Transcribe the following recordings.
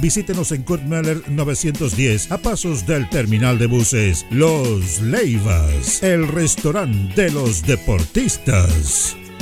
Visítenos en Kurt Meller 910 a pasos del terminal de buses. Los Leivas, el restaurante de los deportistas.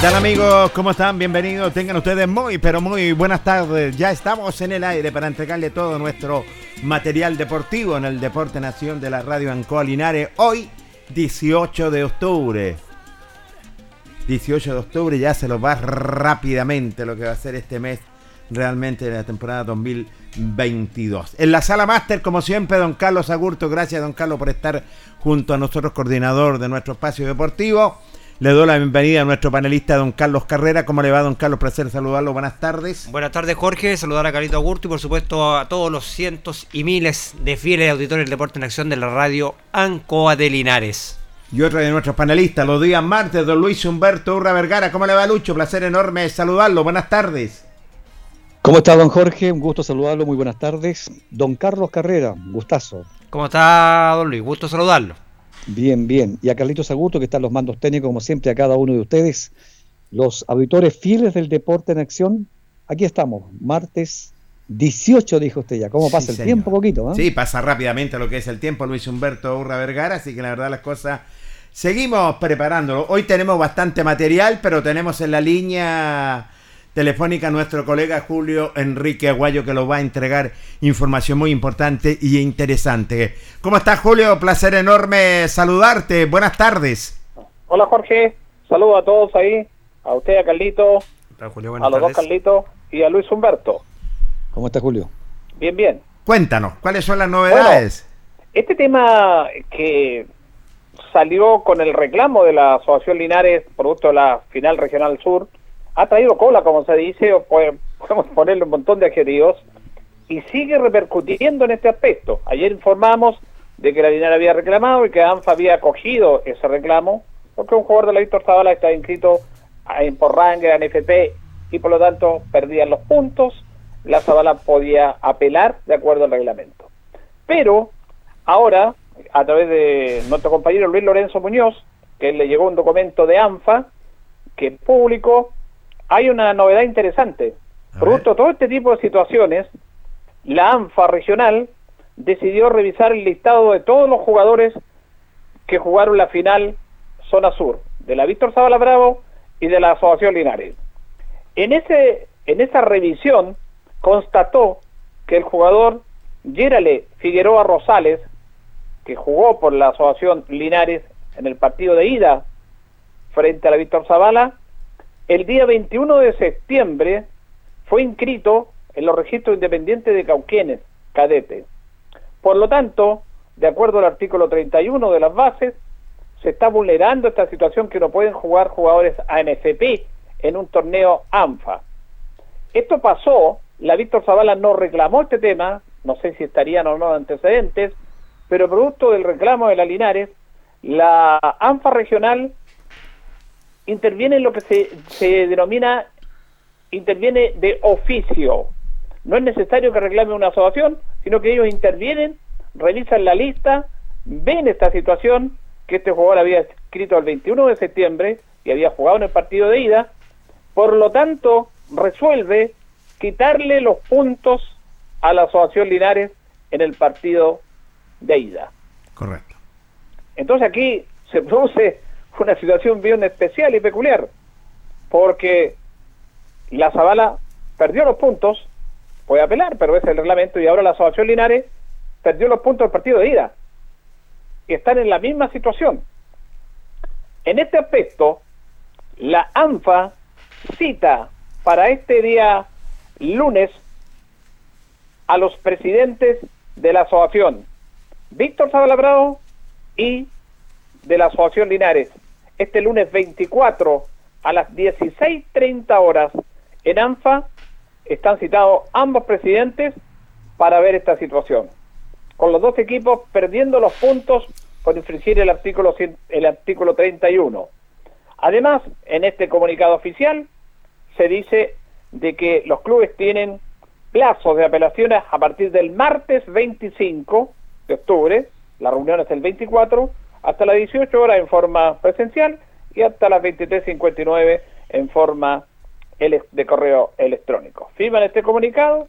¿Qué tal amigos? ¿Cómo están? Bienvenidos. Tengan ustedes muy, pero muy buenas tardes. Ya estamos en el aire para entregarle todo nuestro material deportivo en el Deporte Nación de la Radio Ancoa Linares. Hoy, 18 de octubre. 18 de octubre ya se lo va rápidamente lo que va a ser este mes realmente de la temporada 2022. En la sala máster, como siempre, don Carlos Agurto. Gracias, don Carlos, por estar junto a nosotros, coordinador de nuestro espacio deportivo. Le doy la bienvenida a nuestro panelista, don Carlos Carrera. ¿Cómo le va, don Carlos? Placer saludarlo. Buenas tardes. Buenas tardes, Jorge. Saludar a Carito Agurto y, por supuesto, a todos los cientos y miles de fieles auditores del Deporte en Acción de la radio Ancoa de Linares. Y otro de nuestros panelistas, los días martes, don Luis Humberto Urra Vergara. ¿Cómo le va, Lucho? Placer enorme saludarlo. Buenas tardes. ¿Cómo está, don Jorge? Un gusto saludarlo. Muy buenas tardes. Don Carlos Carrera, un gustazo. ¿Cómo está, don Luis? Gusto saludarlo. Bien, bien. Y a Carlitos Augusto, que están los mandos técnicos, como siempre, a cada uno de ustedes, los auditores fieles del deporte en acción. Aquí estamos, martes 18, dijo usted ya. ¿Cómo pasa Sí, el señor. tiempo? Poquito, ¿eh? Sí, pasa rápidamente lo que es el tiempo, Luis Humberto Urra Vergara, así que la verdad las cosas seguimos preparándolo. Hoy tenemos bastante material, pero tenemos en la línea telefónica a nuestro colega Julio Enrique Aguayo que nos va a entregar información muy importante y interesante. ¿Cómo estás, Julio? Placer enorme saludarte. Buenas tardes. Hola Jorge, saludo a todos ahí, a usted, a Carlito, Hola, Julio, a los dos. Carlitos y a Luis Humberto. ¿Cómo está Julio? Bien, bien. Cuéntanos, ¿cuáles son las novedades? Este tema que salió con el reclamo de la Asociación Linares, producto de la final regional sur, ha traído cola, como se dice, o podemos ponerle un montón de adjetivos, y sigue repercutiendo en este aspecto. Ayer informamos de que la Linares había reclamado y que ANFA había acogido ese reclamo, porque un jugador de la Víctor Zavala está inscrito en Porrangue, en FP, y por lo tanto perdían los puntos, la Zavala podía apelar de acuerdo al reglamento. Pero ahora, a través de nuestro compañero Luis Lorenzo Muñoz, que le llegó un documento de ANFA, que público, hay una novedad interesante. Producto de todo este tipo de situaciones, la ANFA regional decidió revisar el listado de todos los jugadores que jugaron la final zona sur, de la Víctor Zavala Bravo y de la Asociación Linares. En, ese, en esa revisión constató que el jugador Gérale Figueroa Rosales, que jugó por la Asociación Linares en el partido de ida frente a la Víctor Zavala, el día 21 de septiembre fue inscrito en los registros independientes de Cauquenes, cadete. Por lo tanto, de acuerdo al artículo 31 de las bases, se está vulnerando esta situación que no pueden jugar jugadores ANFP en un torneo ANFA. Esto pasó, la Víctor Zavala no reclamó este tema, no sé si estarían o no antecedentes, pero producto del reclamo de la Linares, la ANFA regional interviene en lo que se, se denomina, interviene de oficio. No es necesario que reclame una asociación, sino que ellos intervienen, revisan la lista, ven esta situación, que este jugador había escrito el 21 de septiembre y había jugado en el partido de ida, por lo tanto resuelve quitarle los puntos a la Asociación Linares en el partido de ida. Correcto. Entonces aquí se produce una situación bien especial y peculiar, porque la Zabala perdió los puntos, puede apelar, pero es el reglamento, y ahora la Asociación Linares perdió los puntos del partido de ida que están en la misma situación. En este aspecto, la ANFA cita para este día lunes a los presidentes de la asociación, Víctor Sabalabrado y de la asociación Linares, este lunes 24 a las 16.30 horas en ANFA están citados ambos presidentes para ver esta situación con los dos equipos perdiendo los puntos por infringir el artículo, el artículo 31. Además, en este comunicado oficial se dice de que los clubes tienen plazos de apelaciones a partir del martes 25 de octubre, la reunión es el 24, hasta las 18 horas en forma presencial y hasta las 23.59 en forma de correo electrónico. Firman este comunicado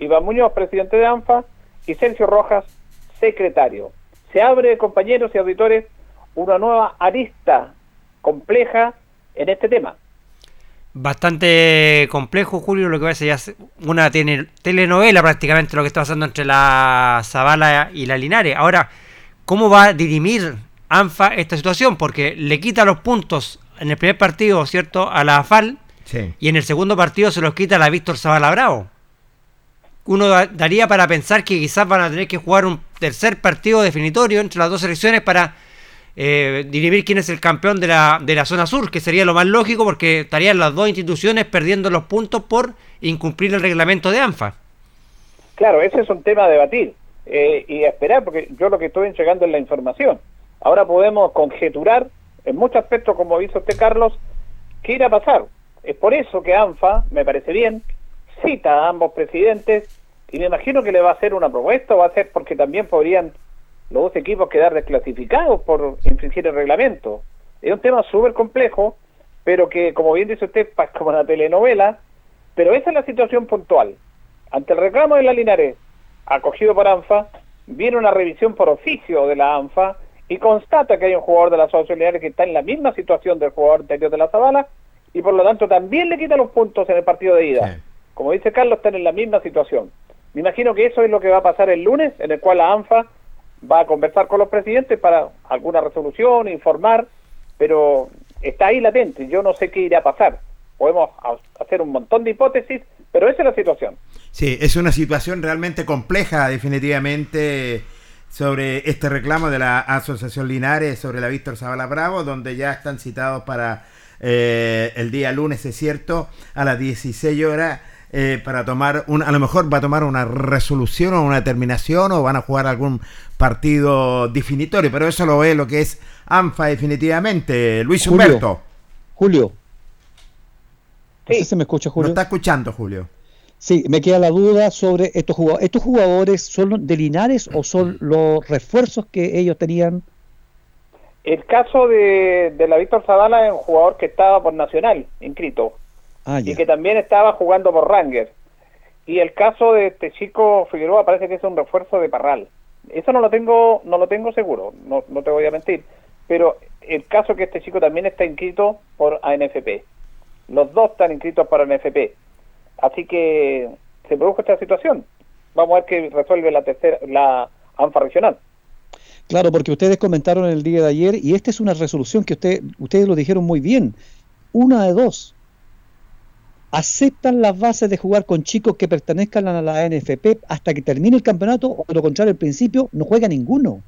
Iván Muñoz, presidente de ANFA, y Sergio Rojas, secretario. Se abre, compañeros y auditores, una nueva arista compleja en este tema. Bastante complejo, Julio, lo que va a ser ya una telenovela prácticamente lo que está pasando entre la Zavala y la Linares. Ahora, ¿cómo va a dirimir ANFA esta situación? Porque le quita los puntos en el primer partido, ¿cierto?, a la AFAL, y en el segundo partido se los quita a la Víctor Zavala Bravo uno daría para pensar que quizás van a tener que jugar un tercer partido definitorio entre las dos selecciones para eh, dirimir quién es el campeón de la, de la zona sur, que sería lo más lógico porque estarían las dos instituciones perdiendo los puntos por incumplir el reglamento de ANFA. Claro, ese es un tema a debatir eh, y a esperar, porque yo lo que estoy entregando es la información. Ahora podemos conjeturar en muchos aspectos, como dice usted, Carlos, qué irá a pasar. Es por eso que ANFA, me parece bien, cita a ambos presidentes y me imagino que le va a hacer una propuesta, o va a ser porque también podrían los dos equipos quedar desclasificados por infringir el reglamento. Es un tema súper complejo, pero que, como bien dice usted, es como una telenovela, pero esa es la situación puntual. Ante el reclamo de la Linares, acogido por ANFA, viene una revisión por oficio de la ANFA y constata que hay un jugador de la Linares que está en la misma situación del jugador anterior de la Zabala y por lo tanto también le quita los puntos en el partido de ida. Como dice Carlos, están en la misma situación. Me imagino que eso es lo que va a pasar el lunes, en el cual la ANFA va a conversar con los presidentes para alguna resolución, informar, pero está ahí latente. Yo no sé qué irá a pasar. Podemos hacer un montón de hipótesis, pero esa es la situación. Sí, es una situación realmente compleja, definitivamente. Sobre este reclamo de la Asociación Linares sobre la Víctor Zavala Bravo, donde ya están citados para eh, el día lunes, es cierto, a las 16 horas. Eh, para tomar un, a lo mejor va a tomar una resolución o una determinación o van a jugar algún partido definitorio, pero eso lo ve lo que es ANFA definitivamente. Luis Humberto. Julio. Sí. se me escucha, Julio. No está escuchando, Julio. Sí, me queda la duda sobre estos jugadores. ¿Estos jugadores son de Linares o son los refuerzos que ellos tenían? El caso de, la Víctor Zavala es un jugador que estaba por Nacional, inscrito, ah, y que también estaba jugando por Ranger. Y el caso de este chico Figueroa parece que es un refuerzo de Parral. Eso no lo tengo, no lo tengo seguro, no, no te voy a mentir. Pero el caso que este chico también está inscrito por ANFP. Los dos están inscritos por ANFP Así que se produjo esta situación. Vamos a ver qué resuelve la tercera, la ANFA regional. Claro, porque ustedes comentaron el día de ayer y esta es una resolución que usted, ustedes lo dijeron muy bien. Una de dos. Aceptan las bases de jugar con chicos que pertenezcan a la NFP hasta que termine el campeonato o por lo contrario, al principio no juega ninguno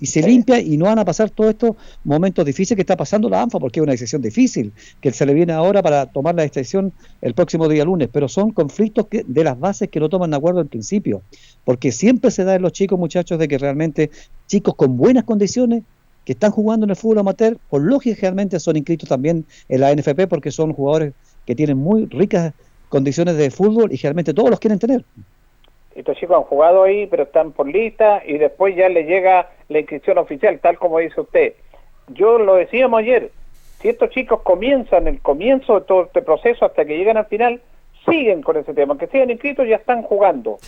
y se limpia y no van a pasar todos estos momentos difíciles que está pasando la ANFA, porque es una decisión difícil que se le viene ahora para tomar la decisión el próximo día lunes, pero son conflictos que, de las bases que no toman de acuerdo al principio, porque siempre se da en los chicos muchachos de que realmente chicos con buenas condiciones que están jugando en el fútbol amateur, por lógica generalmente son inscritos también en la NFP porque son jugadores que tienen muy ricas condiciones de fútbol y generalmente todos los quieren tener estos chicos han jugado ahí, pero están por lista y después ya les llega la inscripción oficial, tal como dice usted. Yo lo decíamos ayer, si estos chicos comienzan el comienzo de todo este proceso hasta que llegan al final, siguen con ese tema, aunque sigan inscritos ya están jugando,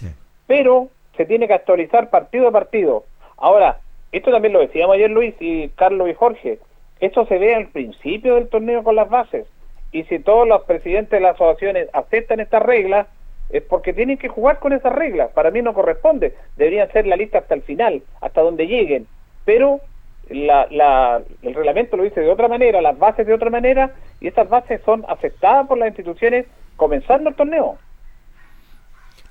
pero se tiene que actualizar partido a partido. Ahora, esto también lo decíamos ayer Luis y Carlos y Jorge, esto se ve al principio del torneo con las bases, y si todos los presidentes de las asociaciones aceptan estas reglas, es porque tienen que jugar con esas reglas. Para mí no corresponde. Deberían ser la lista hasta el final, hasta donde lleguen. Pero la, la, el reglamento lo dice de otra manera, las bases de otra manera, y esas bases son aceptadas por las instituciones comenzando el torneo.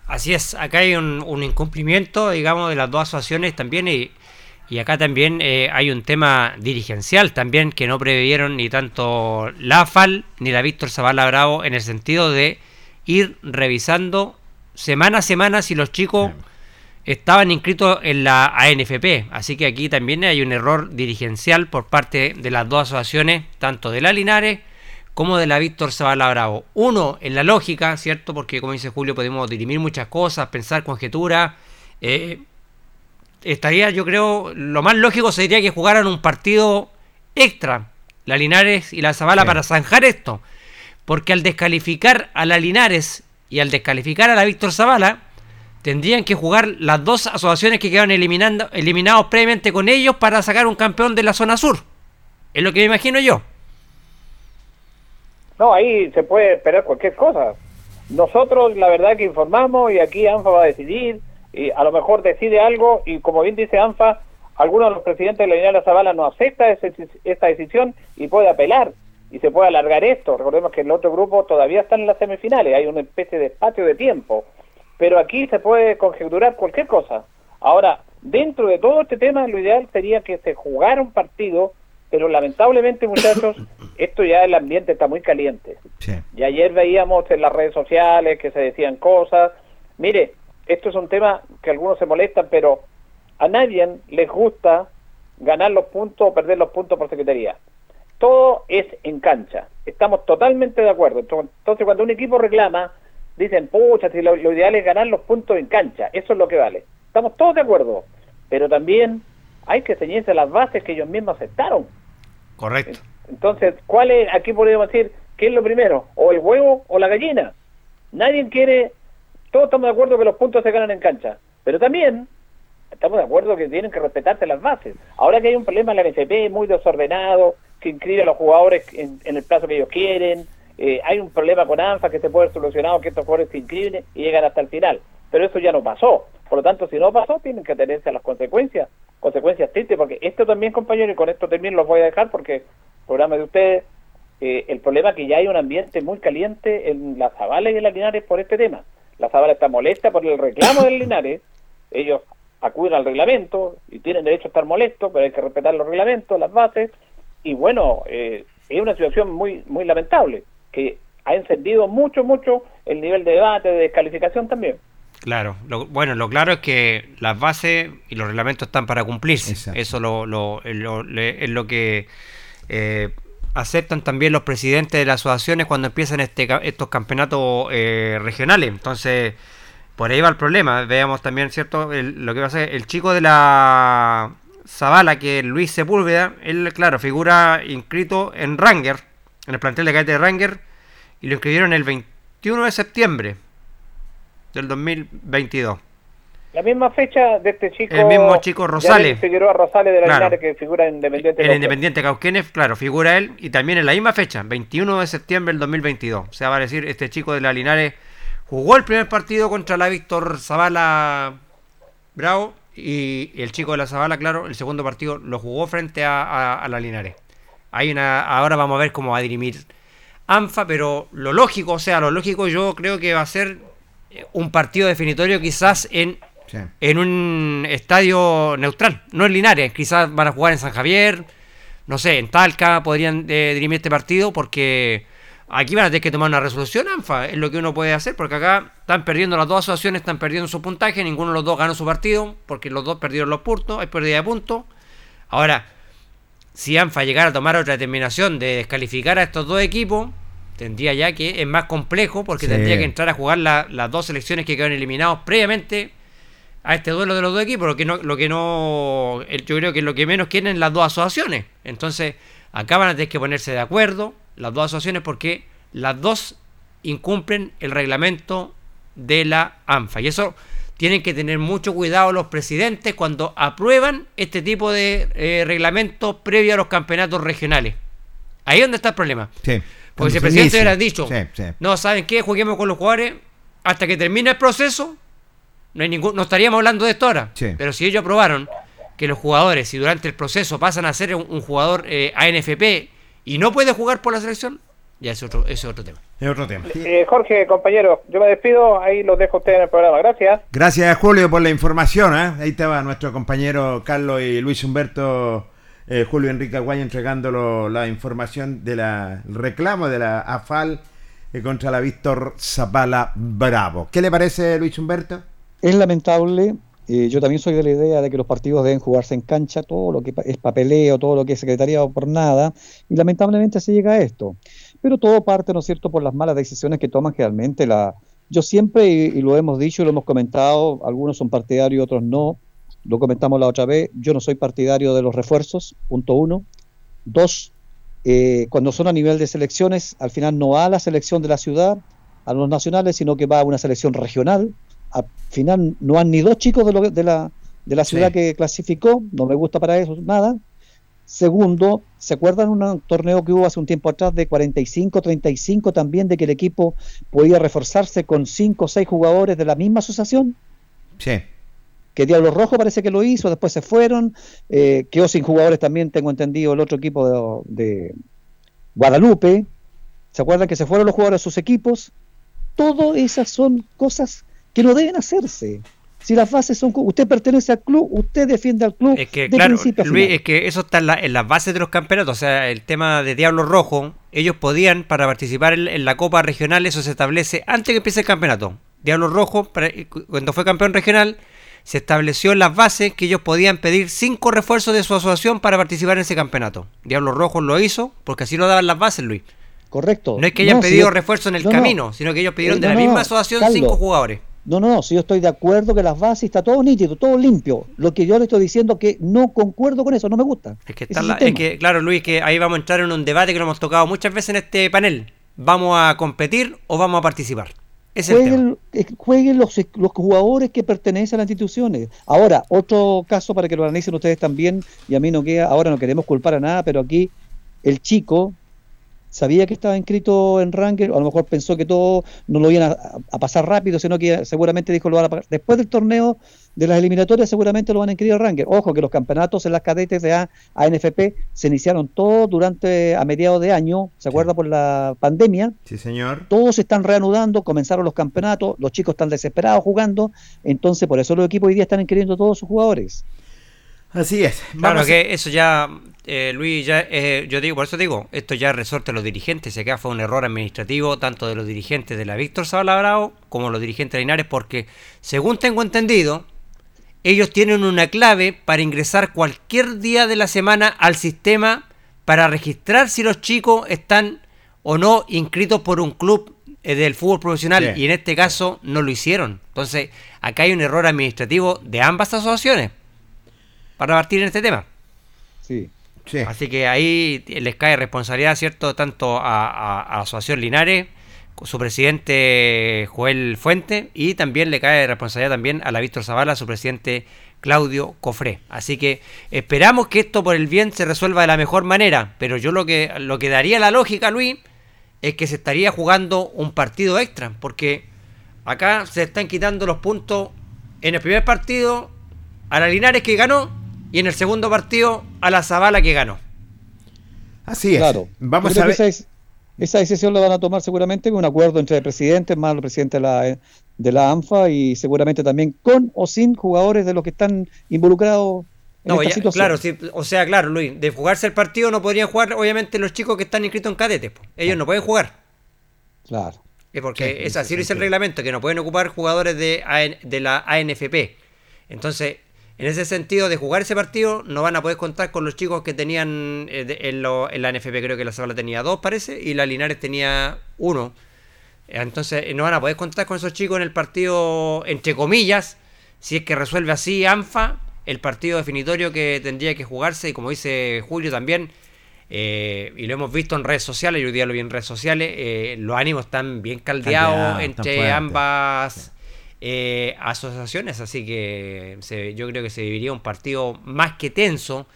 Así es, acá hay un, incumplimiento, digamos, de las dos asociaciones también, y, y acá también eh, hay un tema dirigencial también que no previeron ni tanto la FAL ni la Víctor Zavala Bravo en el sentido de ir revisando semana a semana si los chicos estaban inscritos en la ANFP. Así que aquí también hay un error dirigencial por parte de las dos asociaciones, tanto de la Linares como de la Víctor Zavala Bravo. Uno, en la lógica, ¿cierto? Porque como dice Julio, podemos dirimir muchas cosas, pensar conjeturas. Eh, estaría, yo creo, lo más lógico sería que jugaran un partido extra, la Linares y la Zavala, para zanjar esto. Porque al descalificar a la Linares y al descalificar a la Víctor Zavala, tendrían que jugar las dos asociaciones que quedaron eliminando, eliminados previamente con ellos para sacar un campeón de la zona sur. Es lo que me imagino yo. No, ahí se puede esperar cualquier cosa. Nosotros, la verdad, que informamos y aquí ANFA va a decidir, y a lo mejor decide algo, y como bien dice ANFA, algunos de los presidentes de la Linares Zavala no acepta esta decisión y puede apelar y se puede alargar esto. Recordemos que el otro grupo todavía están en las semifinales, hay una especie de espacio de tiempo, pero aquí se puede conjeturar cualquier cosa. Ahora, dentro de todo este tema, lo ideal sería que se jugara un partido, pero lamentablemente, muchachos, esto ya el ambiente está muy caliente. Y ayer veíamos en las redes sociales que se decían cosas. Mire, esto es un tema que algunos se molestan, pero a nadie les gusta ganar los puntos o perder los puntos por secretaría todo es en cancha. Estamos totalmente de acuerdo. Entonces, cuando un equipo reclama, dicen, pucha, si lo, ideal es ganar los puntos en cancha, eso es lo que vale. Estamos todos de acuerdo, pero también hay que ceñirse las bases que ellos mismos aceptaron. Correcto. Entonces, ¿cuál es, aquí podríamos decir, qué es lo primero? ¿O el huevo o la gallina? Nadie quiere, todos estamos de acuerdo que los puntos se ganan en cancha, pero también estamos de acuerdo que tienen que respetarse las bases. Ahora que hay un problema en la NFP muy desordenado, que inscribe a los jugadores en, el plazo que ellos quieren, eh, hay un problema con ANFA que se puede solucionar, que estos jugadores se inscriben y llegan hasta el final. Pero eso ya no pasó. Por lo tanto, si no pasó, tienen que atenerse a las consecuencias, consecuencias tristes, porque esto también, compañeros, y con esto también los voy a dejar porque el programa de ustedes, eh, el problema es que ya hay un ambiente muy caliente en la Zavala y en la Linares por este tema. La Zavala está molesta por el reclamo del Linares, ellos acuden al reglamento y tienen derecho a estar molestos, pero hay que respetar los reglamentos, las bases, y bueno, eh, es una situación muy, muy lamentable, que ha encendido mucho, mucho el nivel de debate, de descalificación también. Claro, lo, bueno, lo claro es que las bases y los reglamentos están para cumplirse. Eso lo, lo, es lo que eh, aceptan también los presidentes de las asociaciones cuando empiezan este, estos campeonatos eh, regionales. Entonces, por ahí va el problema. Veamos también, ¿cierto? lo que va a ser el chico de la Zavala, que es Luis Sepúlveda, él, claro, figura inscrito en Ranger, en el plantel de cadete de Ranger, y lo inscribieron el 21 de septiembre del 2022. La misma fecha de este chico. El mismo chico Rosales. Figueroa Rosales de la claro. que figura en Independiente. El Independiente Cauquenes, claro, figura él y también en la misma fecha, 21 de septiembre del 2022. O sea, va a decir, este chico de la Linares jugó el primer partido contra la Víctor Zavala Bravo y el chico de la Zavala, claro, el segundo partido lo jugó frente a, la Linares. Hay una, ahora vamos a ver cómo va a dirimir ANFA, pero lo lógico, o sea, lo lógico yo creo que va a ser un partido definitorio quizás en, en un estadio neutral, no en Linares, quizás van a jugar en San Javier, no sé, en Talca podrían eh, dirimir este partido porque aquí van a tener que tomar una resolución, ANFA, es lo que uno puede hacer, porque acá están perdiendo las dos asociaciones, están perdiendo su puntaje, ninguno de los dos ganó su partido, porque los dos perdieron los puntos, hay pérdida de puntos. Ahora, si ANFA llegara a tomar otra determinación de descalificar a estos dos equipos, tendría ya que es más complejo porque tendría que entrar a jugar las dos selecciones que quedaron eliminados previamente a este duelo de los dos equipos, lo que no, lo que no, yo creo que lo que menos quieren las dos asociaciones. Entonces, acá van a tener que ponerse de acuerdo las dos asociaciones porque las dos incumplen el reglamento de la ANFA. Y eso tienen que tener mucho cuidado los presidentes cuando aprueban este tipo de eh, reglamentos previo a los campeonatos regionales. Ahí es donde está el problema. Sí. Porque si el presidente hubiera dicho, no, ¿saben qué? Juguemos con los jugadores hasta que termine el proceso, no, hay ningún, no estaríamos hablando de esto ahora. Pero si ellos aprobaron que los jugadores, si durante el proceso pasan a ser un, jugador eh, ANFP y no puede jugar por la selección, ya es otro, es otro tema. Es otro tema. Eh, Jorge, compañero, yo me despido, ahí los dejo ustedes en el programa. Gracias. Gracias, Julio, por la información. ¿eh? Ahí estaba nuestro compañero Carlos y Luis Humberto eh, Julio Enrique Aguayo entregándolo la información del reclamo de la AFAL eh, contra la Víctor Zapala Bravo. ¿Qué le parece, Luis Humberto? Es lamentable. Eh, yo también soy de la idea de que los partidos deben jugarse en cancha, todo lo que es papeleo, todo lo que es secretariado por nada, y lamentablemente se llega a esto. Pero todo parte, ¿no es cierto?, por las malas decisiones que toman generalmente la... Yo siempre, y lo hemos dicho y lo hemos comentado, algunos son partidarios, otros no, lo comentamos la otra vez, yo no soy partidario de los refuerzos, punto uno. Dos, eh, cuando son a nivel de selecciones, al final no va a la selección de la ciudad, a los nacionales, sino que va a una selección regional. Al final no han ni dos chicos de, de, la, de la ciudad que clasificó, no me gusta para eso nada. Segundo, ¿se acuerdan un torneo que hubo hace un tiempo atrás de 45-35 también, de que el equipo podía reforzarse con cinco o seis jugadores de la misma asociación? Sí que Diablo Rojo parece que lo hizo, después se fueron, eh, quedó sin jugadores también, tengo entendido, el otro equipo de, Guadalupe, ¿se acuerdan que se fueron los jugadores a sus equipos? Todas esas son cosas que no deben hacerse. Si las bases son. Usted pertenece al club, usted defiende al club. Es que, claro, Luis, es que eso está en, las bases de los campeonatos. O sea, el tema de Diablo Rojo, ellos podían, para participar en, en, la Copa Regional, eso se establece antes que empiece el campeonato. Diablo Rojo, cuando fue campeón regional, se estableció en las bases que ellos podían pedir cinco refuerzos de su asociación para participar en ese campeonato. Diablos Rojos lo hizo porque así lo daban las bases, Luis. Correcto. No es que hayan pedido refuerzo en el camino, sino que ellos pidieron eh, de la misma asociación cinco jugadores. No, no, no, si yo estoy de acuerdo que las bases está todo nítido, todo limpio. Lo que yo le estoy diciendo que no concuerdo con eso, no me gusta. Es que, es que claro, Luis, que ahí vamos a entrar en un debate que nos hemos tocado muchas veces en este panel. ¿Vamos a competir o vamos a participar? jueguen, eh, jueguen los, los, jugadores que pertenecen a las instituciones. Ahora, otro caso para que lo analicen ustedes también, y a mí no queda, ahora no queremos culpar a nada, pero aquí el chico sabía que estaba inscrito en Ranger, a lo mejor pensó que todo no lo iban a, pasar rápido, sino que seguramente dijo lo van a pagar. Después del torneo de las eliminatorias seguramente lo van a inscribir en Ranger. Ojo que los campeonatos en las cadetes de a, ANFP se iniciaron todos durante a mediados de año, ¿se acuerda por la pandemia? Sí, señor. Todos se están reanudando, comenzaron los campeonatos, los chicos están desesperados jugando, entonces por eso los equipos hoy día están inscribiendo todos sus jugadores. Así es. claro que eso ya, eh, Luis, ya eh, yo digo, por eso digo, esto ya resorte a los dirigentes, y acá fue un error administrativo tanto de los dirigentes de la Víctor Bravo como los dirigentes de Linares, porque según tengo entendido, ellos tienen una clave para ingresar cualquier día de la semana al sistema para registrar si los chicos están o no inscritos por un club eh, del fútbol profesional y en este caso no lo hicieron. Entonces, acá hay un error administrativo de ambas asociaciones para partir en este tema. Sí. Así que ahí les cae responsabilidad, ¿cierto? Tanto a, la Asociación Linares, su presidente Joel Fuente, y también le cae responsabilidad también a la Víctor Zavala, su presidente Claudio Cofré. Así que esperamos que esto por el bien se resuelva de la mejor manera, pero yo lo que, lo que daría la lógica, Luis, es que se estaría jugando un partido extra, porque acá se están quitando los puntos en el primer partido a la Linares que ganó y en el segundo partido a la Zabala que ganó. Así es. Claro. Vamos a ver. Esa, decisión la van a tomar seguramente con un acuerdo entre el presidente, más el presidente de la, de la ANFA y seguramente también con o sin jugadores de los que están involucrados en esta situación. Claro, sí, o sea, claro, Luis, de jugarse el partido no podrían jugar, obviamente, los chicos que están inscritos en cadetes. Ellos no pueden jugar. Claro. Es porque es así lo dice el reglamento, que no pueden ocupar jugadores de, de la ANFP. Entonces, en ese sentido, de jugar ese partido, no van a poder contar con los chicos que tenían eh, en, la NFP, creo que la Zabala tenía dos, parece, y la Linares tenía uno. Entonces, no van a poder contar con esos chicos en el partido, entre comillas, si es que resuelve así ANFA, el partido definitorio que tendría que jugarse, y como dice Julio también, eh, y lo hemos visto en redes sociales, yo día lo vi en redes sociales, eh, los ánimos están bien caldeados entre ambas eh, asociaciones, así que yo creo que se viviría un partido más que tenso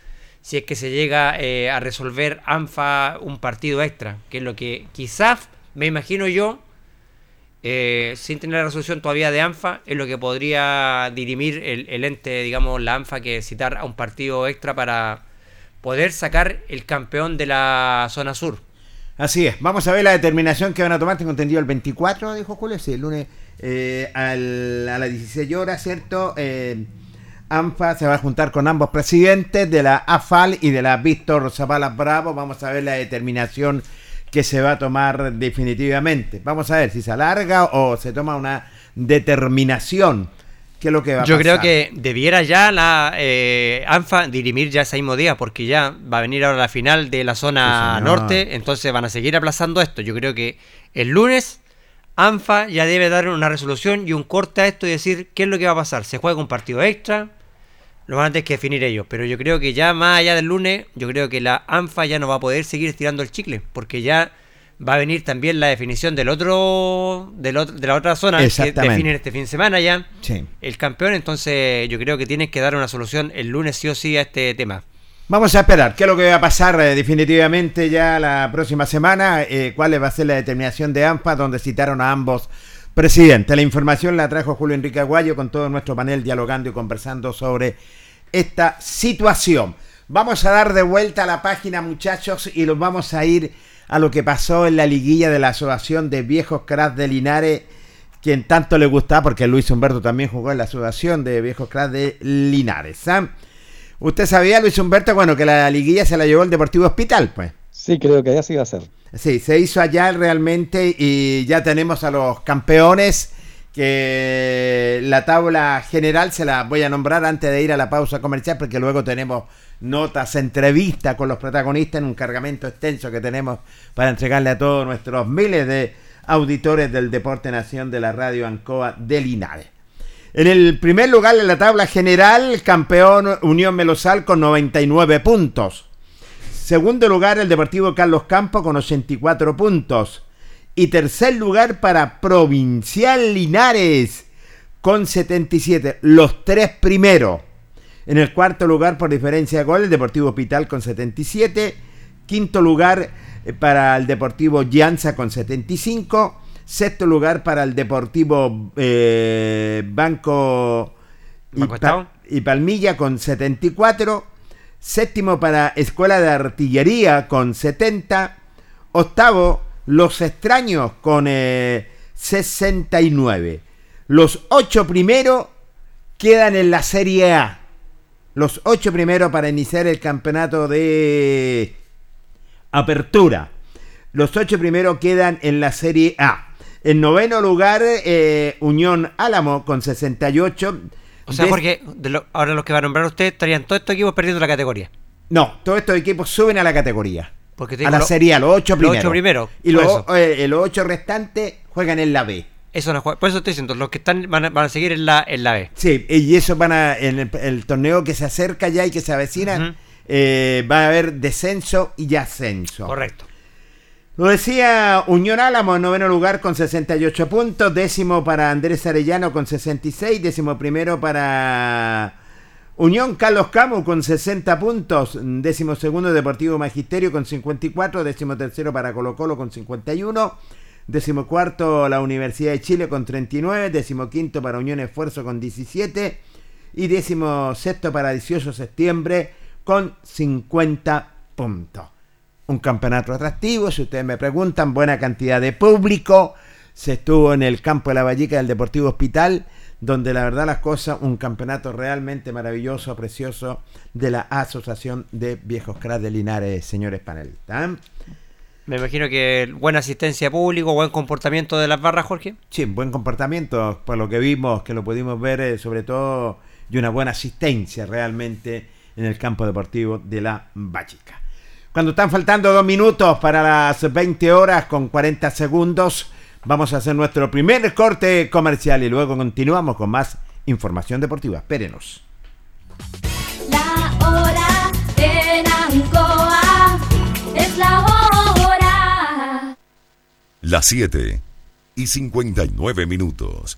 si es que se llega eh, a resolver ANFA un partido extra, que es lo que quizás, me imagino yo, eh, sin tener la resolución todavía de ANFA, es lo que podría dirimir el, ente, digamos, la ANFA, que citar a un partido extra para poder sacar el campeón de la zona sur. Así es, vamos a ver la determinación que van a tomar, tengo entendido el 24, dijo Julio, sí, el lunes eh, a las 16 horas, ¿cierto? Eh, ANFA se va a juntar con ambos presidentes de la AFAL y de la Víctor Zavala Bravo. Vamos a ver la determinación que se va a tomar definitivamente. Vamos a ver si se alarga o se toma una determinación. ¿Qué es lo que va a Yo creo que debiera ya la eh, ANFA dirimir ya ese mismo día, porque ya va a venir ahora la final de la zona norte, entonces van a seguir aplazando esto. Yo creo que el lunes ANFA ya debe dar una resolución y un corte a esto y decir qué es lo que va a pasar. Se juega un partido extra, lo van a tener que definir ellos. Pero yo creo que ya más allá del lunes, yo creo que la ANFA ya no va a poder seguir estirando el chicle, porque ya va a venir también la definición del otro, de la otra zona que definen este fin de semana ya el campeón. Entonces yo creo que tienen que dar una solución el lunes sí o sí a este tema. Vamos a esperar qué es lo que va a pasar eh, definitivamente ya la próxima semana, eh, cuál va a ser la determinación de AMPA, donde citaron a ambos presidentes. La información la trajo Julio Enrique Aguayo con todo nuestro panel dialogando y conversando sobre esta situación. Vamos a dar de vuelta a la página, muchachos, y los vamos a ir a lo que pasó en la liguilla de la Asociación de Viejos Cracks de Linares, quien tanto le gustaba, porque Luis Humberto también jugó en la Asociación de Viejos Cracks de Linares. ¿ah? ¿Usted sabía, Luis Humberto, bueno, que la liguilla se la llevó el Deportivo Hospital, pues? Sí, creo que allá sí iba a ser. Sí, se hizo allá realmente y ya tenemos a los campeones que la tabla general se la voy a nombrar antes de ir a la pausa comercial porque luego tenemos notas, entrevistas con los protagonistas en un cargamento extenso que tenemos para entregarle a todos nuestros miles de auditores del Deporte Nación de la Radio Ancoa de Linares. En el primer lugar en la tabla general, campeón Unión Melosal con 99 puntos. Segundo lugar, el Deportivo Carlos Campo con 84 puntos. Y tercer lugar para Provincial Linares con 77. Los tres primeros. En el cuarto lugar, por diferencia de gol, el Deportivo Hospital con 77. Quinto lugar eh, para el Deportivo Llanza con 75. Sexto lugar para el Deportivo eh, Banco, y, y Palmilla con 74. Séptimo para Escuela de Artillería con 70. Octavo, Los Extraños con eh, 69. Los ocho primeros quedan en la Serie A. Los ocho primeros para iniciar el campeonato de apertura. Los ocho primeros quedan en la Serie A. En noveno lugar, eh, Unión Álamo con 68. O sea, porque de lo- ahora los que va a nombrar usted estarían todos estos equipos perdiendo la categoría. No, todos estos equipos suben a la categoría. Porque A la lo- Serie los ocho los primeros. ocho primeros, Y los, eso. eh, los ocho restantes juegan en la B. Eso no juega- Por eso estoy diciendo, los que están van a, van a seguir en la, en la B. Sí, y eso van a, en el, el torneo que se acerca ya y que se avecina, Ujú. eh, va a haber descenso y ascenso. Correcto. Lo decía Unión Álamo en noveno lugar con 68 puntos, décimo para Andrés Arellano con 66, décimo primero para Unión Carlos Camus con 60 puntos, décimo segundo Deportivo Magisterio con 54, décimo tercero para Colo Colo con 51, décimo cuarto la Universidad de Chile con 39, décimo quinto para Unión Esfuerzo con 17 y décimo sexto para 18 de septiembre con 50 puntos un campeonato atractivo, si ustedes me preguntan, buena cantidad de público. Se estuvo en el campo de la Vallica del Deportivo Hospital, donde la verdad las cosas, un campeonato realmente maravilloso, precioso, de la Asociación de Viejos Cras de Linares, señores panelistas. ¿eh? Me imagino que buena asistencia público, buen comportamiento de las barras, Jorge. Sí, buen comportamiento, por lo que vimos, que lo pudimos ver, eh, sobre todo, y una buena asistencia realmente en el campo deportivo de la Vallica. Cuando están faltando dos minutos para las 20 horas con 40 segundos, vamos a hacer nuestro primer corte comercial y luego continuamos con más información deportiva. Espérenos. La hora en Ancoa es la hora. Las 7 y 59 minutos.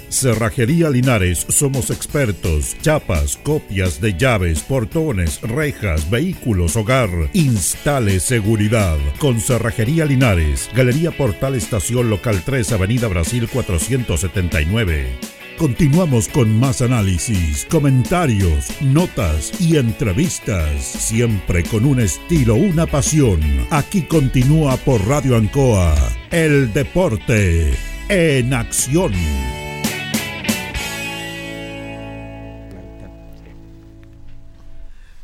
Cerrajería Linares, somos expertos. Chapas, copias de llaves, portones, rejas, vehículos, hogar. Instale seguridad. Con Cerrajería Linares, Galería Portal Estación Local 3, Avenida Brasil 479. Continuamos con más análisis, comentarios, notas y entrevistas, siempre con un estilo, una pasión. Aquí continúa por Radio Ancoa, el deporte en acción.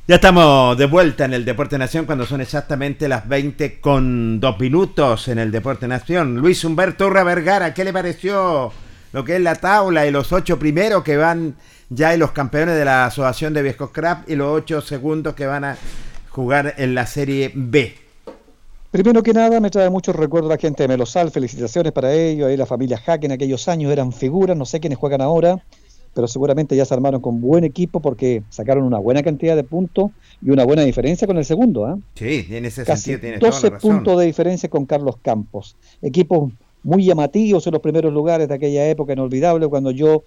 Ya estamos de vuelta en el Deporte Nación cuando son exactamente las 20 con 2 minutos en el Deporte Nación. Luis Humberto Urra Vergara, ¿qué le pareció lo que es la tabla y los ocho primeros que van ya en los campeones de la Asociación de Viejos Crap y los ocho segundos que van a jugar en la Serie B? Primero que nada, me trae muchos recuerdos la gente de Melosal, felicitaciones para ellos, ahí la familia Jaque en aquellos años eran figuras, no sé quiénes juegan ahora, pero seguramente ya se armaron con buen equipo porque sacaron una buena cantidad de puntos y una buena diferencia con el segundo. ¿ah? Sí, en ese Casi sentido tienes toda 12 la razón. puntos de diferencia con Carlos Campos. Equipos muy llamativos en los primeros lugares de aquella época inolvidable cuando yo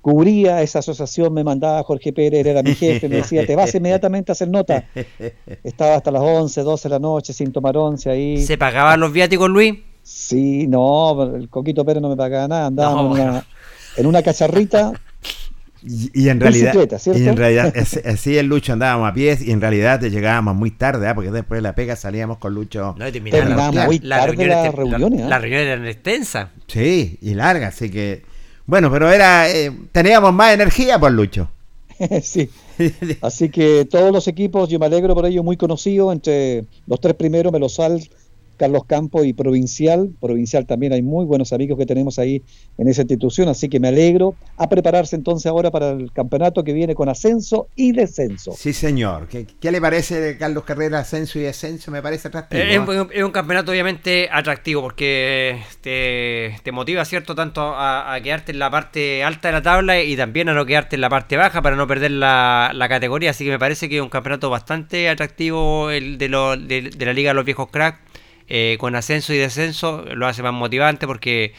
cubría esa asociación, me mandaba Jorge Pérez, era mi jefe, me decía, te vas inmediatamente a hacer nota. Estaba hasta las 11, 12 de la noche sin tomar once ahí. ¿Se pagaban los viáticos, Luis? Sí, no, el Coquito Pérez no me pagaba nada, andábamos No, en, una, en una cacharrita. Y, y en realidad, Bicicleta, ¿cierto? y en realidad así el Lucho andábamos a pies y en realidad llegábamos muy tarde, ¿ah? porque después de la pega salíamos con Lucho. No, y Terminaba la- muy las tarde reuniones te- reuniones, ¿eh? Las reuniones eran extensas. Sí, y larga, así que. Bueno, pero era. eh, teníamos más energía por Lucho. sí. Así que todos los equipos, yo me alegro por ello, muy conocidos, entre los tres primeros, Melosal, Carlos Campos y Provincial. Provincial también hay muy buenos amigos que tenemos ahí en esa institución, así que me alegro a prepararse entonces ahora para el campeonato que viene con ascenso y descenso. Sí, señor. ¿Qué, qué le parece Carlos Carrera ascenso y descenso? Me parece atractivo. Eh, Es, ¿ah? un- es un campeonato obviamente atractivo porque te, te motiva, ¿cierto? Tanto a, a quedarte en la parte alta de la tabla y también a no quedarte en la parte baja para no perder la, la categoría. Así que me parece que es un campeonato bastante atractivo el de, lo- de, de la Liga de los Viejos Cracks. Eh, con ascenso y descenso lo hace más motivante porque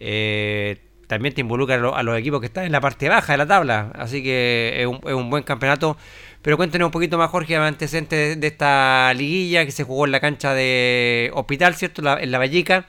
eh, también te involucra a, lo- a los equipos que están en la parte baja de la tabla. Así que es un, es un buen campeonato. Pero cuéntenos un poquito más, Jorge, antecedentes de, de esta liguilla que se jugó en la cancha de Hospital, ¿cierto? La- en la Vallica.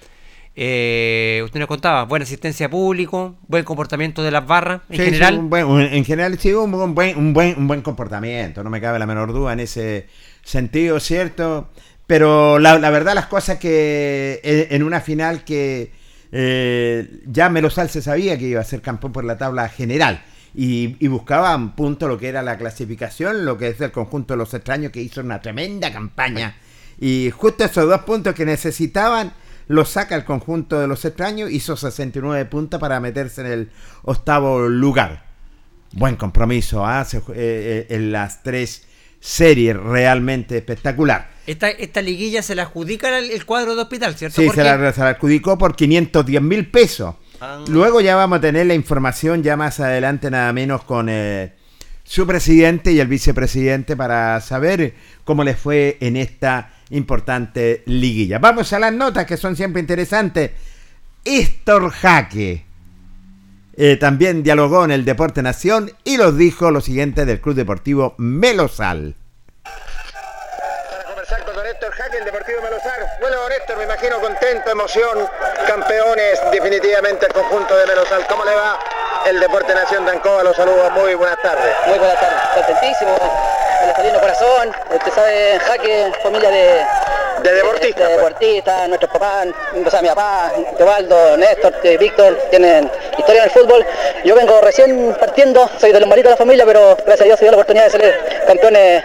Eh, usted nos contaba, buena asistencia a público, buen comportamiento de las barras en Sí, sí, general. un buen- un- en general, sí, un buen, un, buen, un buen comportamiento, no me cabe la menor duda en ese sentido, ¿cierto? Pero la, verdad, las cosas que en una final que eh, ya Melosal se sabía que iba a ser campeón por la tabla general y, y buscaban punto lo que era la clasificación, lo que es el conjunto de los extraños que hizo una tremenda campaña. Y justo esos dos puntos que necesitaban los saca el conjunto de los extraños, hizo 69 puntos para meterse en el octavo lugar. Buen compromiso ¿ah? Se eh, eh, en las tres series, realmente espectacular. Esta, esta liguilla se la adjudica el, el cuadro de Hospital, ¿cierto? Sí, se Jorge? la, se la adjudicó por 510 mil pesos. Ah. Luego ya vamos a tener la información ya más adelante, nada menos con eh, su presidente y el vicepresidente para saber cómo les fue en esta importante liguilla. Vamos a las notas que son siempre interesantes. Héctor Jaque eh, también dialogó en el Deporte Nación y los dijo lo siguiente del Club Deportivo Melosal. Para conversar con don Héctor Jaque, el Deportivo Melosar. Bueno, don Héctor, me imagino contento, emoción, campeones definitivamente el conjunto de Melosal. ¿Cómo le va el Deporte Nación de Ancoa? Los saludo, muy buenas tardes. Muy buenas tardes, contentísimo, el corazón, usted sabe, Jaque, familia de... De deportistas, De, pues. deportistas, nuestros papás, o sea, mi papá, Teobaldo, Néstor, eh, Víctor, tienen historia en el fútbol. Yo vengo recién partiendo, soy de los malitos de la familia, pero gracias a Dios se dio la oportunidad de salir campeones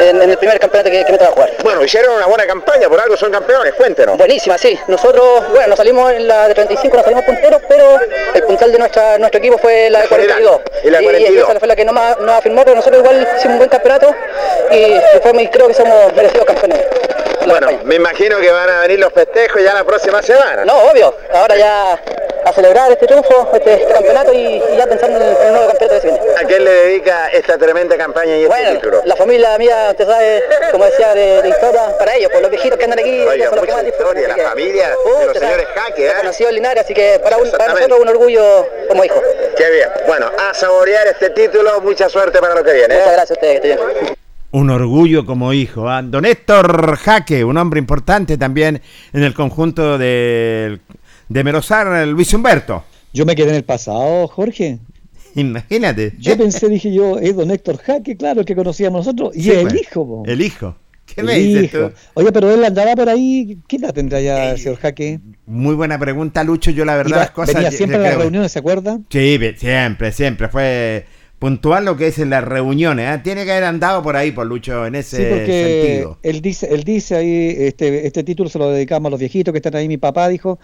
en, en el primer campeonato que, que me toca jugar. Bueno, hicieron una buena campaña, por algo son campeones, cuéntenos. Buenísima, sí. Nosotros, bueno, nos salimos en la de 35, nos salimos punteros, pero el puntal de nuestra, nuestro equipo fue la de La general, 42. y la 42. esa fue la que no más nos afirmó, pero nosotros igual hicimos un buen campeonato y, y fue creo que somos merecidos campeones. De Bueno, me imagino que van a venir los festejos ya la próxima semana. No, obvio. Ahora ya a celebrar este triunfo, este, campeonato y, y ya pensando en el, nuevo campeonato que se viene. ¿A quién le dedica esta tremenda campaña y este título? la familia mía, usted sabe, como decía, de, de historia, para ellos, por los viejitos que andan aquí, Oiga, son los que más historia, la que- familia de Uh, los señores Jaque, ¿eh? Nació en Linares, así que para, un- para nosotros un orgullo como hijo. Qué bien. Bueno, a saborear este título, mucha suerte para lo que viene. ¿eh? Muchas gracias a ustedes, que estén bien. Un orgullo como hijo. ¿ah? Don Héctor Jaque, un hombre importante también en el conjunto de, de Merosar, Luis Humberto. Yo me quedé en el pasado, Jorge. Imagínate. Yo pensé, dije yo, es don Héctor Jaque, claro, el que conocíamos nosotros, y Sí, el pues, hijo, po. El hijo. ¿Qué me dices tú? Oye, pero él andaba por ahí, ¿qué edad tendrá ya el señor Jaque? Muy buena pregunta, Lucho. Yo la verdad Iba- las cosas... venía siempre a las reuniones, ¿se acuerda? Sí, siempre, siempre. Fue puntual lo que es en las reuniones. ¿ah? Tiene que haber andado por ahí, por Lucho, en ese Sí, porque sentido. él dice, él dice ahí, este, este título se lo dedicamos a los viejitos que están ahí, mi papá dijo,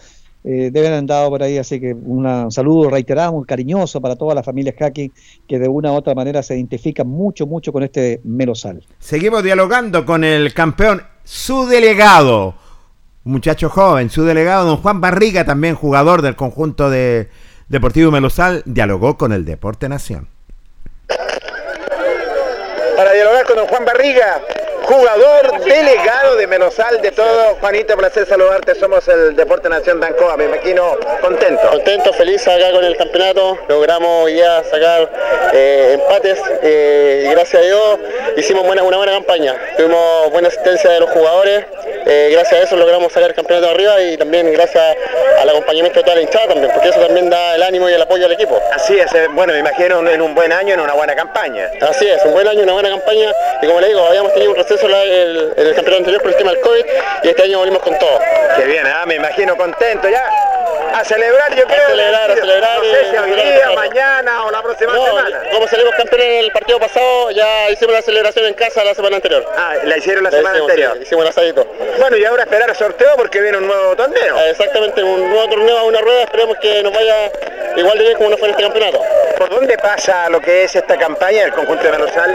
eh, deben haber andado por ahí, así que una- un saludo reiterado, muy cariñoso para toda la familia Jaque, que de una u otra manera se identifica mucho, mucho con este Melosal. Seguimos dialogando con el campeón, su delegado, un muchacho joven, su delegado, don Juan Barriga, también jugador del conjunto de Deportivo Melosal, dialogó con el Deporte Nación. Para dialogar con don Juan Barriga, jugador delegado de Menosal de todo. Juanito, placer saludarte. Somos el Deporte Nación de Ancoa, me imagino contento. Contento, feliz acá con el campeonato. Logramos ya sacar eh, empates eh, y gracias a Dios hicimos buena, una buena campaña. Tuvimos buena asistencia de los jugadores. eh, gracias a eso logramos sacar el campeonato arriba y también gracias al acompañamiento de toda la hinchada también, porque eso también da el ánimo y el apoyo al equipo. Así es, eh, bueno, me imagino en un buen año, en una buena campaña. Así es, un buen año, una buena campaña y como le digo, habíamos tenido un receso el- en el campeonato anterior por el tema del COVID y este año volvimos con todo. Qué bien, ah, me imagino contento ya. A celebrar, yo creo. celebrar, a celebrar No sé si hoy y- día, mañana o la próxima No, semana. como salimos campeones en el partido pasado, ya hicimos la celebración en casa la semana anterior. Ah, la hicieron la La semana hicimos, anterior. sí, hicimos el asadito. Bueno, y ahora esperar el sorteo porque viene un nuevo torneo. Eh, Exactamente, un nuevo torneo a una rueda, esperemos que nos vaya igual de bien como nos fue en este campeonato. ¿Por dónde pasa lo que es esta campaña del conjunto de Melosal?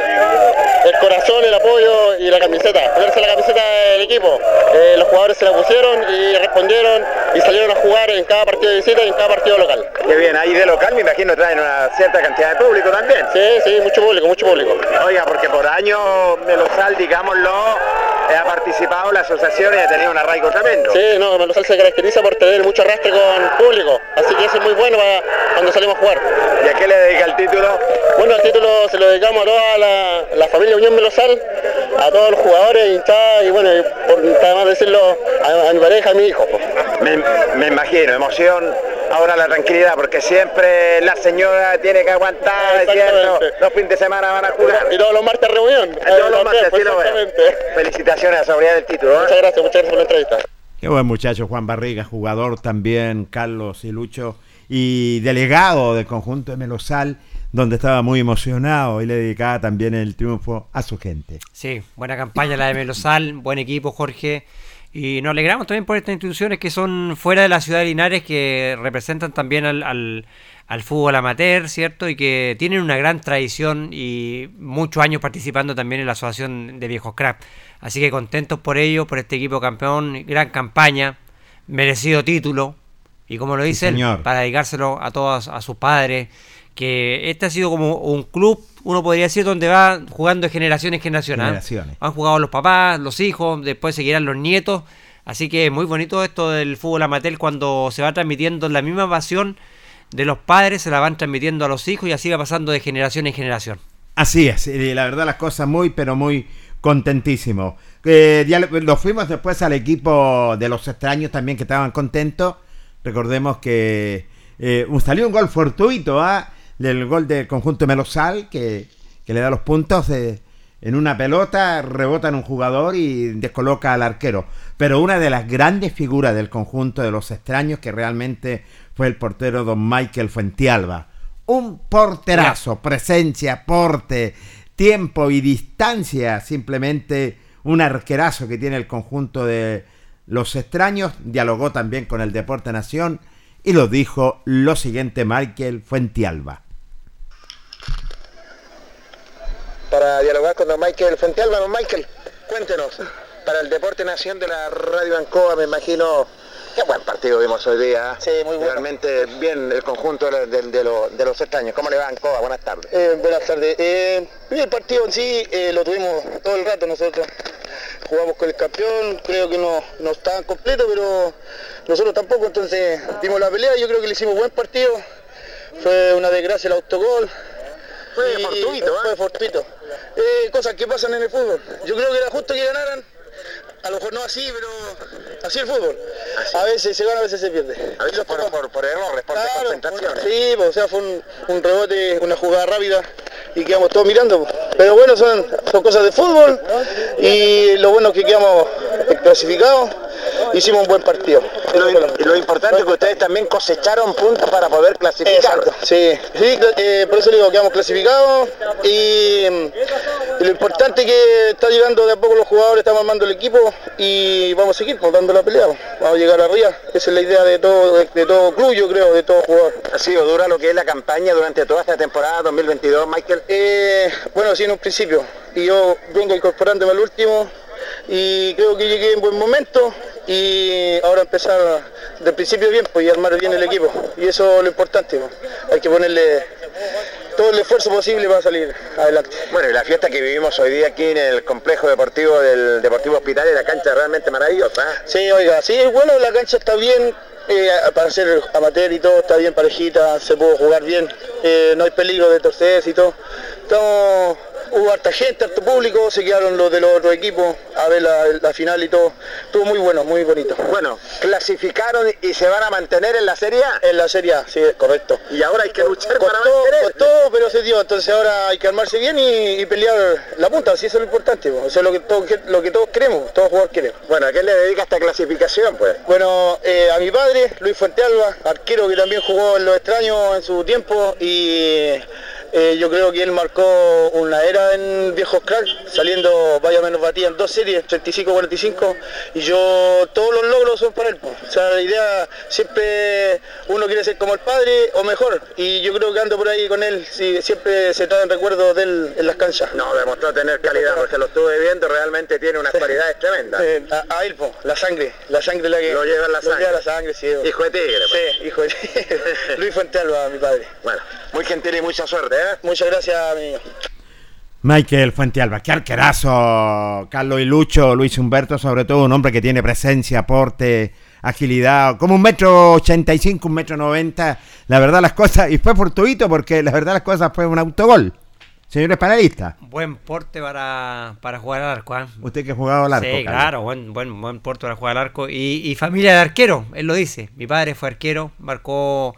El corazón, el apoyo y la camiseta, ponerse la camiseta del equipo. Eh, los jugadores se la pusieron y respondieron y salieron a jugar en cada partido de visita y en cada partido local. Qué bien, ahí de local me imagino traen una cierta cantidad de público también. Sí, sí, mucho público, mucho público. Oiga, porque por año Melosal, digámoslo, ha participado la asociación y ha tenido un arraigo tremendo. Sí, no, Melosal se caracteriza por tener mucho arrastre con público, así que eso es muy bueno para cuando salimos a jugar. ¿Y a qué le dedica el título? Bueno, el título se lo dedicamos a toda la, la familia Unión Melosal, a todos los jugadores, hinchadas y bueno, por además decirlo a, a mi pareja, a mi hijo. pues. Me, me imagino, emoción, ahora la tranquilidad, porque siempre la señora tiene que aguantar. Los fines de semana van a jugar. Y todos los martes reunión. Todos los martes, lo veo. exactamente. Felicitaciones a la seguridad del título. ¿eh? Muchas gracias, muchas gracias por la entrevista. Qué buen muchacho Juan Barriga, jugador también, Carlos y Lucho, y delegado del conjunto de Melosal, donde estaba muy emocionado y le dedicaba también el triunfo a su gente. Sí, buena campaña la de Melosal, buen equipo Jorge. Y nos alegramos también por estas instituciones que son fuera de la ciudad de Linares, que representan también al, al, al fútbol amateur, ¿cierto? Y que tienen una gran tradición y muchos años participando también en la Asociación de Viejos Crack. Así que contentos por ello, por este equipo campeón, gran campaña, merecido título. Y como lo dicen, señor. para dedicárselo a todos, a sus padres, que este ha sido como un club, uno podría decir, donde va jugando de generación en generación. ¿ah? Generaciones. Han jugado los papás, los hijos, después seguirán los nietos. Así que muy bonito esto del fútbol amateur cuando se va transmitiendo la misma pasión de los padres, se la van transmitiendo a los hijos y así va pasando de generación en generación. Así es, y la verdad las cosas muy, pero muy contentísimo. Eh, ya lo fuimos después al equipo de los extraños también que estaban contentos. Recordemos que eh, salió un gol fortuito ¿ah? del gol del conjunto Melosal que, que le da los puntos de- en una pelota, rebota en un jugador y descoloca al arquero. Pero una de las grandes figuras del conjunto de los extraños que realmente fue el portero don Michael Fuentialba. Un porterazo, presencia, porte, tiempo y distancia, simplemente un arquerazo que tiene el conjunto de los extraños. Dialogó también con el Deporte Nación y lo dijo lo siguiente Michael Fuentialba. Para dialogar con don Michael Fuentealba, don Michael, cuéntenos, para el Deporte Nación de la Radio Ancoa, me imagino, qué buen partido vimos hoy día. Sí, muy bueno. Realmente bien el conjunto de, de- de lo- de los extraños. ¿Cómo le va Ancoa? Buenas tardes. Eh, buenas tardes. Eh, el partido en sí eh, lo tuvimos todo el rato nosotros. Jugamos con el campeón, creo que no, no estaba completo, pero nosotros tampoco, entonces dimos la pelea, yo creo que le hicimos buen partido. fue una desgracia el autogol. Fue Y- fortuito, ¿eh? Fue fortuito. Eh, cosas que pasan en el fútbol. Yo creo que era justo que ganaran. A lo mejor no así, pero así el fútbol. A veces se gana, a veces se pierde. A veces por, por, por errores, por Claro, desconcentraciones. Sí, pues, o sea, fue un, un rebote, una jugada rápida y quedamos todos mirando. pues. Pero bueno, son, son cosas de fútbol y lo bueno es que quedamos clasificados. Hicimos un buen partido. Y lo, y lo importante es que ustedes también cosecharon puntos para poder clasificar. Exacto, sí, sí eh, por eso le digo, quedamos clasificados y, y lo importante es que está llegando de a poco los jugadores, estamos armando el equipo y vamos a seguir pues, dando la pelea, vamos a llegar arriba, esa es la idea de todo, de, de todo club, yo creo, de todo jugador. Ha sido dura lo que es la campaña durante toda esta temporada 2022, Michael. Eh, bueno, sí, en un principio, y yo vengo incorporándome al último y creo que llegué en buen momento y ahora empezar del principio bien pues, y armar bien el equipo y eso es lo importante, pues. hay que ponerle todo el esfuerzo posible para salir adelante. Bueno, y la fiesta que vivimos hoy día aquí en el complejo deportivo del Deportivo Hospital y la cancha realmente maravillosa. ¿eh? Sí, oiga, sí, bueno, la cancha está bien, eh, para ser amateur y todo, está bien parejita, se pudo jugar bien, eh, no hay peligro de torcerse y todo. Estamos, hubo harta gente, harto público, se quedaron los de los otros equipos a ver la, la final y todo. Estuvo muy bueno, muy bonito. Bueno, clasificaron y se van a mantener en la Serie A. En la Serie A, sí, correcto. Y ahora hay que luchar para Costó, mantener. costó, pero se dio, entonces ahora hay que armarse bien y, y pelear la punta, sí, eso es lo importante, po. eso es lo que, todos, lo que todos queremos, todos jugadores queremos. Bueno, ¿a qué le dedica esta clasificación, pues? Bueno, eh, a mi padre, Luis Fuentealba, arquero que también jugó en los extraños en su tiempo y eh, yo creo que él marcó una era en viejos crack, saliendo vaya menos batida en dos series, 35-45, y yo todos los logros son para él. O sea, la idea siempre uno quiere ser como el padre o mejor, y yo creo que ando por ahí con él, siempre se traen recuerdos de él en las canchas. No, demostró tener calidad, porque lo estuve viendo, realmente tiene unas cualidades tremendas. Eh, a, a él, la sangre, la sangre la que Lo lleva en la sangre. lleva la sangre, sí. Hijo de tigre, pues. Sí, hijo de Luis Fuentealba, mi padre. Bueno, muy gentil y mucha suerte, ¿eh? Muchas gracias, mi niño. Michael Fuentealba, qué arquerazo. Carlos y Lucho, Luis Humberto, sobre todo un hombre que tiene presencia, aporte, agilidad, como un metro ochenta y cinco, un metro noventa. La verdad las cosas, y fue fortuito porque la verdad las cosas fue un autogol. Señores panelistas, Buen porte para, para jugar al arco. ¿ah? usted que ha jugado al arco. Sí, Carlos. claro, buen, buen, buen porte para jugar al arco. Y, y familia de arquero, él lo dice. Mi padre fue arquero, marcó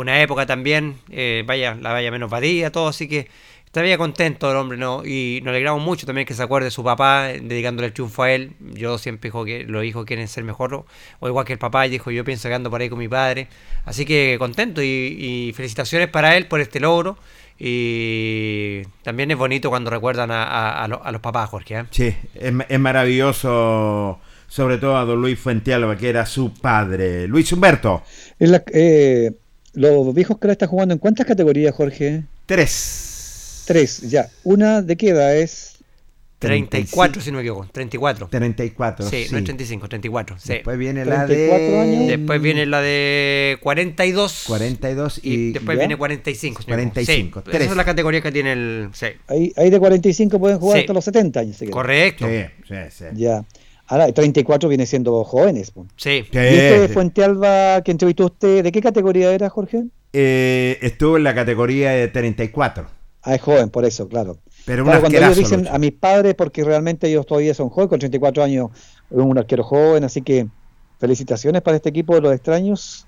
una época también, eh, vaya, la vaya menos batida, todo, así que estaría contento el hombre, ¿no? Y nos alegramos mucho también que se acuerde de su papá, eh, dedicándole el triunfo a él. Yo siempre dijo que los hijos quieren ser mejor, o- o igual que el papá, y dijo, yo pienso que ando por ahí con mi padre. Así que contento y, y felicitaciones para él por este logro. Y también es bonito cuando recuerdan a, a- a lo- a los papás, Jorge. ¿eh? Sí, es, es maravilloso, sobre todo a don Luis Fuentealba, que era su padre. Luis Humberto, En la- eh, los viejos que están jugando en cuántas categorías, Jorge? tres. Tres, ya. Una de qué edad es 34, si no me equivoco, 34. 34. Sí, sí. no es 35, 34. Sí. Después viene la 34 de... años. Después viene la de 42. 42 y, y... después ¿Ya? viene 45. señor. 45, Sí, tres. esa es la categoría que tiene el. Sí. Ahí, ahí de 45 pueden jugar Sí. hasta los 70 años. si quieren. Correcto. Sí, sí, sí. Ya. Ahora, 34 viene siendo jóvenes. po. Sí. ¿Y este de Fuente Alba que entrevistó usted, de qué categoría era, Jorge? Eh, estuvo en la categoría de 34. Ah, es joven, por eso, claro. Pero un Claro, cuando ellos dicen a mis padres, porque realmente ellos todavía son jóvenes, con 34 años, es un arquero joven, así que felicitaciones para este equipo de los extraños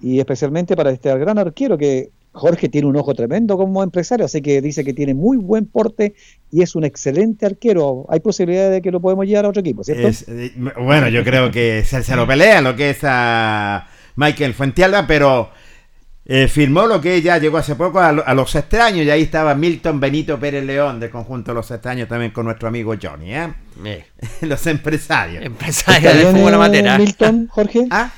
y especialmente para este gran arquero que Jorge tiene un ojo tremendo como empresario, así que dice que tiene muy buen porte y es un excelente arquero. Hay posibilidad de que lo podemos llevar a otro equipo, ¿cierto? Es, eh, bueno, yo creo que se, se lo pelea lo que es a Michael Fuentealba, pero eh, firmó lo que ya llegó hace poco a, a los extraños y ahí estaba Milton Benito Pérez León del conjunto de los extraños también con nuestro amigo Johnny, ¿eh? Eh, los empresarios. Empresario ¿Está del bien, fútbol. ¿ah? Milton, Jorge? ¿Ah?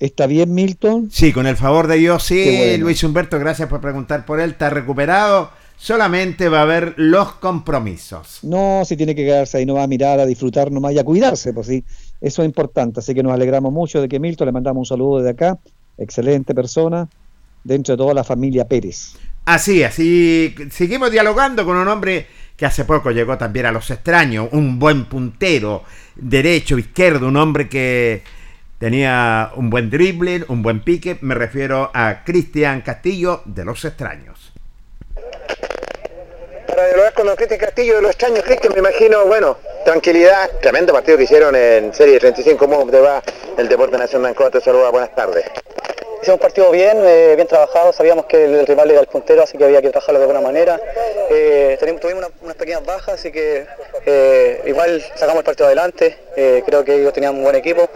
¿Está bien, Milton? Sí, con el favor de Dios, sí, bueno. Luis Humberto, gracias por preguntar por él, está recuperado, solamente va a haber los compromisos. No, si tiene que quedarse ahí, no va a mirar, a disfrutar nomás y a cuidarse, pues sí, eso es importante. Así que nos alegramos mucho de que Milton, le mandamos un saludo desde acá, excelente persona, dentro de toda la familia Pérez. Así, así seguimos dialogando con un hombre que hace poco llegó también a los extraños, un buen puntero, derecho, izquierdo, un hombre que tenía un buen dribbling, un buen pique. Me refiero a Cristian Castillo de los extraños. Para dialogar con don Cristian Castillo de los extraños, Cristian, me imagino, bueno, tranquilidad, tremendo partido que hicieron en Serie de 35, ¿cómo te va el Deporte Nacional de Ancoa? Te saluda, buenas tardes. Hicimos un partido bien, eh, bien trabajado, sabíamos que el, rival era el puntero, así que había que trabajarlo de buena manera. Eh, tuvimos una- unas pequeñas bajas, así que eh, igual sacamos el partido adelante, eh, creo que ellos tenían un buen equipo.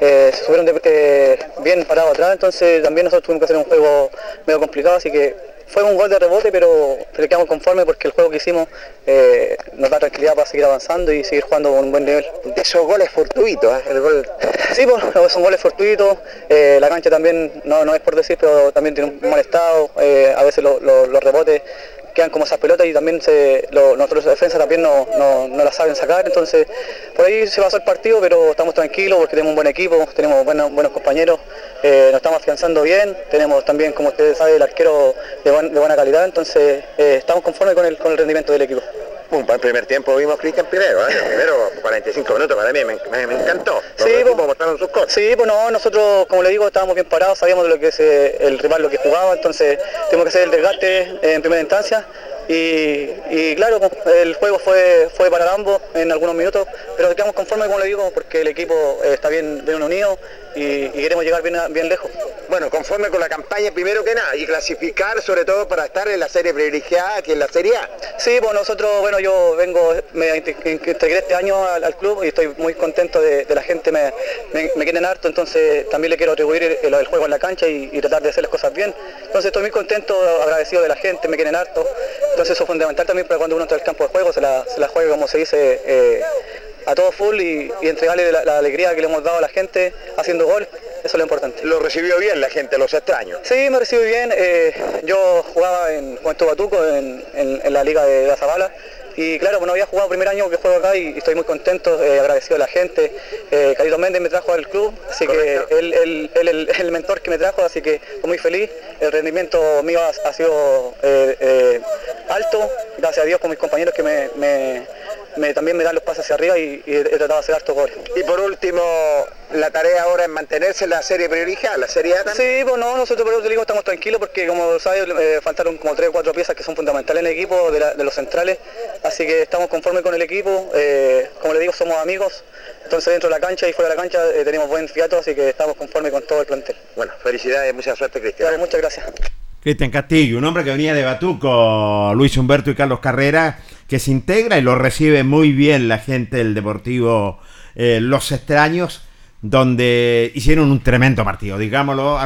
Eh, se subieron de- bien parados atrás, entonces también nosotros tuvimos que hacer un juego medio complicado, así que fue un gol de rebote, pero, pero quedamos conformes porque el juego que hicimos nos da tranquilidad para seguir avanzando y seguir jugando con un buen nivel. Esos goles fortuitos, el gol Sí, pues, son goles fortuitos. la cancha también, no, no es por decir, pero también tiene un mal estado. a veces lo- lo- los rebotes quedan como esas pelotas y también se, lo- los defensas también no, no, no la saben sacar. Entonces, por ahí se pasó el partido, pero estamos tranquilos porque tenemos un buen equipo, tenemos buenos, buenos compañeros, eh, nos estamos afianzando bien. Tenemos también, como ustedes saben, el arquero de, buen- de buena calidad. Entonces, eh, estamos conformes con el, con el rendimiento del equipo. Un buen primer tiempo vimos Cristian primero, ¿eh? El primero 45 minutos para mí me, me- me encantó. Los Sí, pues. mostraron sus cosas. Sí, pues no, nosotros, como le digo, estábamos bien parados, sabíamos de lo que es eh, el rival, lo que jugaba, entonces tuvimos que hacer el desgaste eh, en primera instancia. Y, y claro, pues, el juego fue, fue para ambos en algunos minutos, pero quedamos conformes, como le digo, porque el equipo eh, está bien, bien unido y, y queremos llegar bien, bien lejos. Bueno, conforme con la campaña primero que nada y clasificar sobre todo para estar en la serie privilegiada que es la Serie A. Sí, pues nosotros, bueno, yo vengo, me inte- integré este año al, al club y estoy muy contento de, de la gente, me, me, me quieren harto, entonces también le quiero atribuir el, el juego en la cancha y, y tratar de hacer las cosas bien. Entonces estoy muy contento, agradecido de la gente, me quieren harto. Entonces eso es fundamental también para cuando uno entra al campo de juego, se la, se la juegue como se dice. eh, a todo full y, y entregarle la, la alegría que le hemos dado a la gente haciendo gol, eso es lo importante. Lo recibió bien la gente, los extraños. Sí, me recibe bien. eh, yo jugaba en Juventud Batuco, en, en- en la liga de la Zabala. Y claro, bueno, había jugado primer año que juego acá y, y estoy muy contento, eh, agradecido a la gente. Eh, Carlos Méndez me trajo al club, así que él, él- él- él es el mentor que me trajo, así que estoy muy feliz. El rendimiento mío ha, ha sido eh, eh, alto, gracias a Dios con mis compañeros que me, me- me- también me dan los pases hacia arriba y, y he, he tratado de hacer hartos goles. Y por último, la tarea ahora es mantenerse en la serie privilegiada, la Serie A también. Sí, pues no, nosotros por digo estamos tranquilos porque como sabes eh, faltaron como tres o cuatro piezas que son fundamentales en el equipo de, la- de los centrales, así que estamos conformes con el equipo, eh, como le digo somos amigos, entonces dentro de la cancha y fuera de la cancha eh, tenemos buen fiato, así que estamos conformes con todo el plantel. Bueno, felicidades, mucha suerte Cristian. Vale, muchas gracias. Cristian Castillo, un hombre que venía de Batuco, Luis Humberto y Carlos Carrera, que se integra y lo recibe muy bien la gente del Deportivo eh, Los Extraños, donde hicieron un tremendo partido, digámoslo,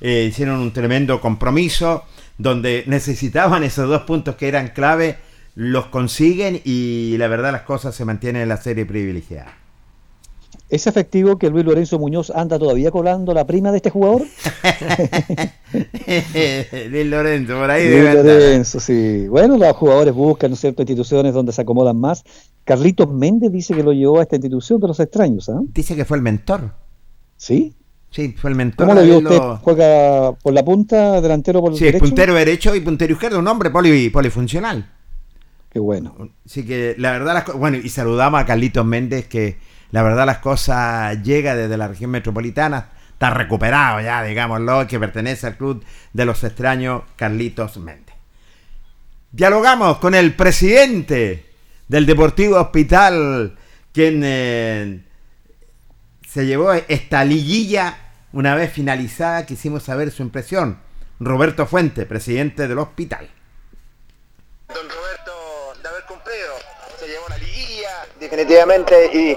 eh, hicieron un tremendo compromiso, donde necesitaban esos dos puntos que eran clave, los consiguen y la verdad las cosas se mantienen en la serie privilegiada. ¿Es efectivo que Luis Lorenzo Muñoz anda todavía cobrando la prima de este jugador? Luis Lorenzo, por ahí Luis. Lorenzo, sí. Bueno, los jugadores buscan, ¿no es cierto?, instituciones donde se acomodan más. Carlitos Méndez dice que lo llevó a esta institución de los extraños, ¿ah? Dice que fue el mentor. ¿Sí? Sí, fue el mentor. ¿Cómo lo vio usted? ¿Juega por la punta, delantero por el Sí, derecho? puntero derecho y puntero izquierdo, un hombre poli- polifuncional. Qué bueno. Así que la verdad, las bueno, y saludamos a Carlitos Méndez, que la verdad las cosas llega desde la región metropolitana, está recuperado ya, digámoslo, que pertenece al club de los extraños Carlitos Méndez. Dialogamos con el presidente del Deportivo Hospital, quien eh, se llevó esta liguilla una vez finalizada, quisimos saber su impresión. Roberto Fuente, presidente del hospital. Don Roberto, de haber cumplido, se llevó la liguilla, definitivamente, y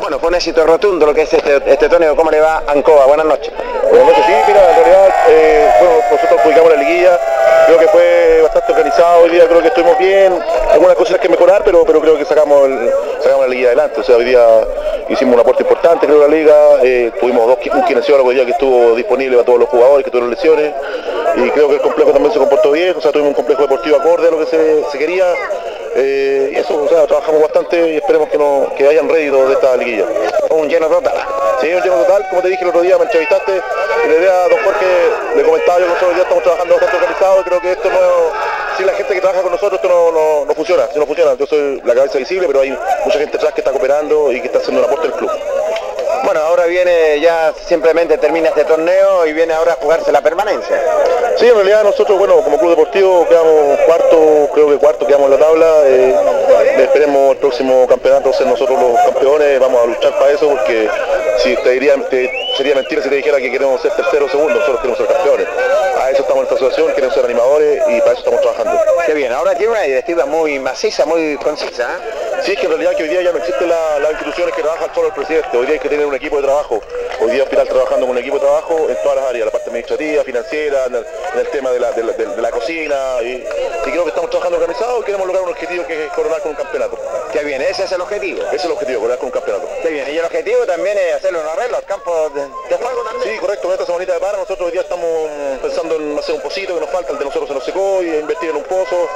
bueno, fue un éxito rotundo lo que es este, este torneo. ¿Cómo le va Ancoa? Buenas noches. Buenas noches, sí, mira, en realidad, eh, bueno, nosotros publicamos la liguilla, creo que fue bastante organizado. Hoy día, creo que estuvimos bien, algunas cosas que mejorar, pero, pero creo que sacamos, el- sacamos la liguilla adelante, o sea, hoy día hicimos un aporte importante, creo, la liga, eh, tuvimos dos, un kinesiólogo hoy día que estuvo disponible para todos los jugadores que tuvieron lesiones, y creo que el complejo también se comportó bien, o sea, tuvimos un complejo deportivo acorde a lo que se quería, eh, y eso, o sea, trabajamos bastante y esperemos que, no, que hayan rédito de esta liguilla. Un lleno total. Sí, un lleno total, como te dije el otro día, me entrevistaste, y la idea, don Jorge, le comentaba yo que nosotros ya estamos trabajando bastante organizado, creo que esto no, sin la gente que trabaja con nosotros esto no, no, no funciona, si no funciona, yo soy la cabeza visible, pero hay mucha gente atrás que está cooperando y que está haciendo un aporte al club. Bueno, ahora viene ya simplemente termina este torneo y viene ahora a jugarse la permanencia. Sí, en realidad nosotros, bueno, como club deportivo quedamos cuarto, creo que cuarto quedamos en la tabla. Eh, esperemos el próximo campeonato ser nosotros los campeones, vamos a luchar para eso porque si te diría, te- sería mentira si te dijera que queremos ser tercero o segundo, nosotros queremos ser campeones. A eso estamos en esta asociación, queremos ser animadores y para eso estamos trabajando. Qué bien, ahora tiene una directiva muy maciza, muy concisa. ¿eh? Sí, es que en realidad que hoy día ya no existen la- las instituciones que trabajan solo el presidente, hoy día hay que tener un equipo de trabajo, hoy día Hospital trabajando con un equipo de trabajo en todas las áreas, la parte administrativa, financiera, en el, en el tema de la, de la- de- de la cocina, y, y creo que estamos trabajando organizados y queremos lograr un objetivo que es coronar con un campeonato. Qué bien, ese es el objetivo. Ese es el objetivo, coronar con un campeonato. Qué bien, y el objetivo también es hacerle un arreglo al campo de, de juego también. Sí, correcto, en esta semanita de para nosotros hoy día estamos pensando en hacer un pocito que nos falta, el de nosotros se nos secó y invertir en un pozo,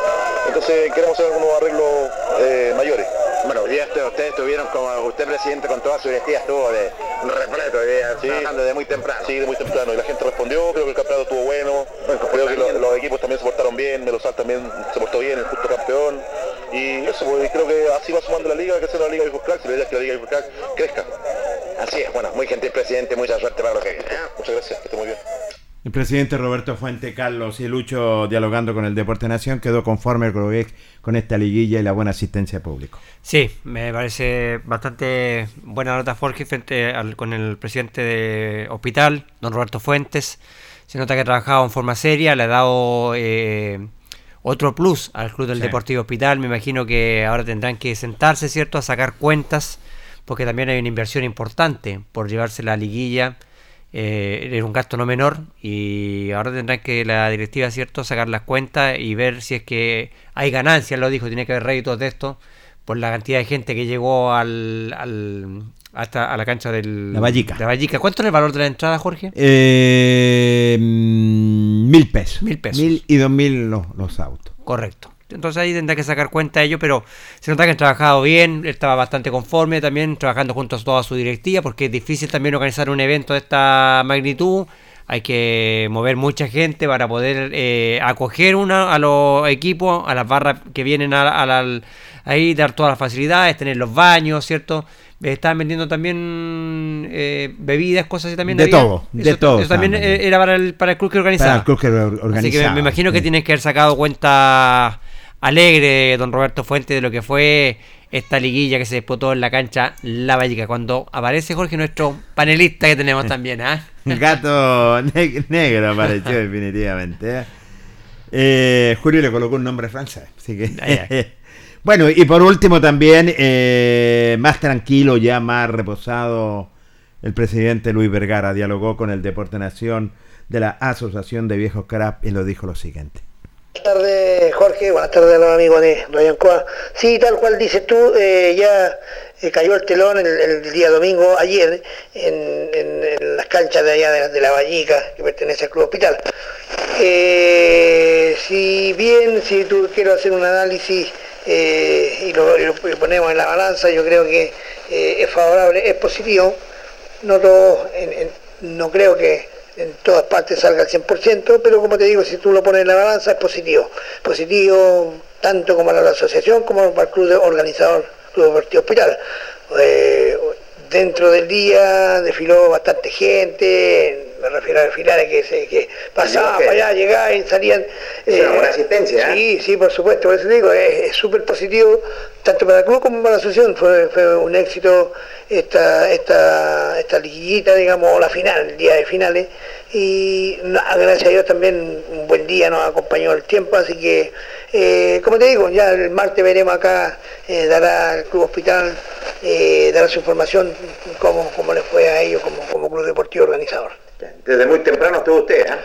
entonces queremos hacer algunos arreglos eh, mayores. Bueno, hoy día ustedes estuvieron como usted presidente con toda su directiva, estuvo de repleto, hoy día, Sí. trabajando desde muy temprano. Sí, de muy temprano. Y la gente respondió, creo que el campeonato estuvo bueno. Creo que lo- los equipos también se portaron bien, Melosal también se portó bien, el justo campeón. Y eso, pues, creo que así va sumando la liga, que sea una liga de Crack, y la idea es que la liga de Crack crezca. Así es, bueno, muy gentil presidente, mucha suerte para lo que viene. ¿eh? Muchas gracias, que esté muy bien. El presidente Roberto Fuente Carlos y Lucho dialogando con el Deporte Nación quedó conforme con esta liguilla y la buena asistencia de público. Sí, me parece bastante buena nota Jorge frente al, con el presidente de hospital, don Roberto Fuentes. Se nota que ha trabajado en forma seria, le ha dado eh, otro plus al Club del Sí. Deportivo Hospital. Me imagino que ahora tendrán que sentarse, ¿cierto?, a sacar cuentas, porque también hay una inversión importante por llevarse la liguilla. Eh, era un gasto no menor y ahora tendrán que la directiva, ¿cierto?, sacar las cuentas y ver si es que hay ganancias, lo dijo, tiene que haber réditos de esto por la cantidad de gente que llegó al, al- hasta a la cancha del La Vallica. de Vallica. ¿Cuánto es el valor de la entrada, Jorge? Eh, mm, mil pesos. Mil pesos. Mil y dos mil los, los autos. Correcto. Entonces ahí tendrá que sacar cuenta de ello, pero se nota que han trabajado bien, él estaba bastante conforme también, trabajando junto a toda su directiva, porque es difícil también organizar un evento de esta magnitud. Hay que mover mucha gente para poder eh, acoger una, a los equipos, a las barras que vienen a, a la- ahí, dar todas las facilidades, tener los baños, ¿cierto? Eh, Estaban vendiendo también eh, bebidas, cosas así también. De había. todo, de todo Eso también eh, era para el, para el club que organizaba. Para el club que organizaba. Así que me, me imagino que tienes que haber sacado cuenta alegre, don Roberto Fuente, de lo que fue esta liguilla que se disputó en la cancha La Vallica. Cuando aparece Jorge, nuestro panelista que tenemos también, ¿ah? Gato ne- negro apareció definitivamente. ¿eh? Eh, Julio le colocó un nombre francés. Así que... Bueno, y por último también, eh, más tranquilo, ya más reposado, el presidente Luis Vergara dialogó con el Deporte Nación de la Asociación de Viejos Crap y lo dijo lo siguiente. Buenas tardes, Jorge. Buenas tardes a los amigos de Ryan Coa. Sí, tal cual dices tú, eh, ya eh, cayó el telón el, el día domingo, ayer, en las canchas de allá de, de la Vallica, que pertenece al Club Hospital. Eh, si bien, si tú quiero hacer un análisis eh, y, lo, ponemos en la balanza, yo creo que eh, es favorable, es positivo. No todo, no creo que en todas partes salga al 100%, pero como te digo, si tú lo pones en la balanza es positivo. Positivo tanto como para la asociación como para el club de- organizador, Club Deportivo Hospital. Eh, dentro del día desfiló bastante gente, me refiero a desfilar que, se, que pasaban para allá, llegaban y salían. Es una buena asistencia, ¿eh? Sí, sí, por supuesto, por eso te digo, es súper positivo, tanto para el club como para la asociación. Fue, fue un éxito esta, esta, esta liguillita, digamos, o la final, el día de finales. Y no, gracias a Dios también un buen día nos acompañó el tiempo, así que, eh, como te digo, ya el martes veremos acá, eh, dará el Club Hospital, eh, dará su información, cómo, cómo les fue a ellos como, como Club Deportivo Organizador. Desde muy temprano estuvo usted, ¿eh?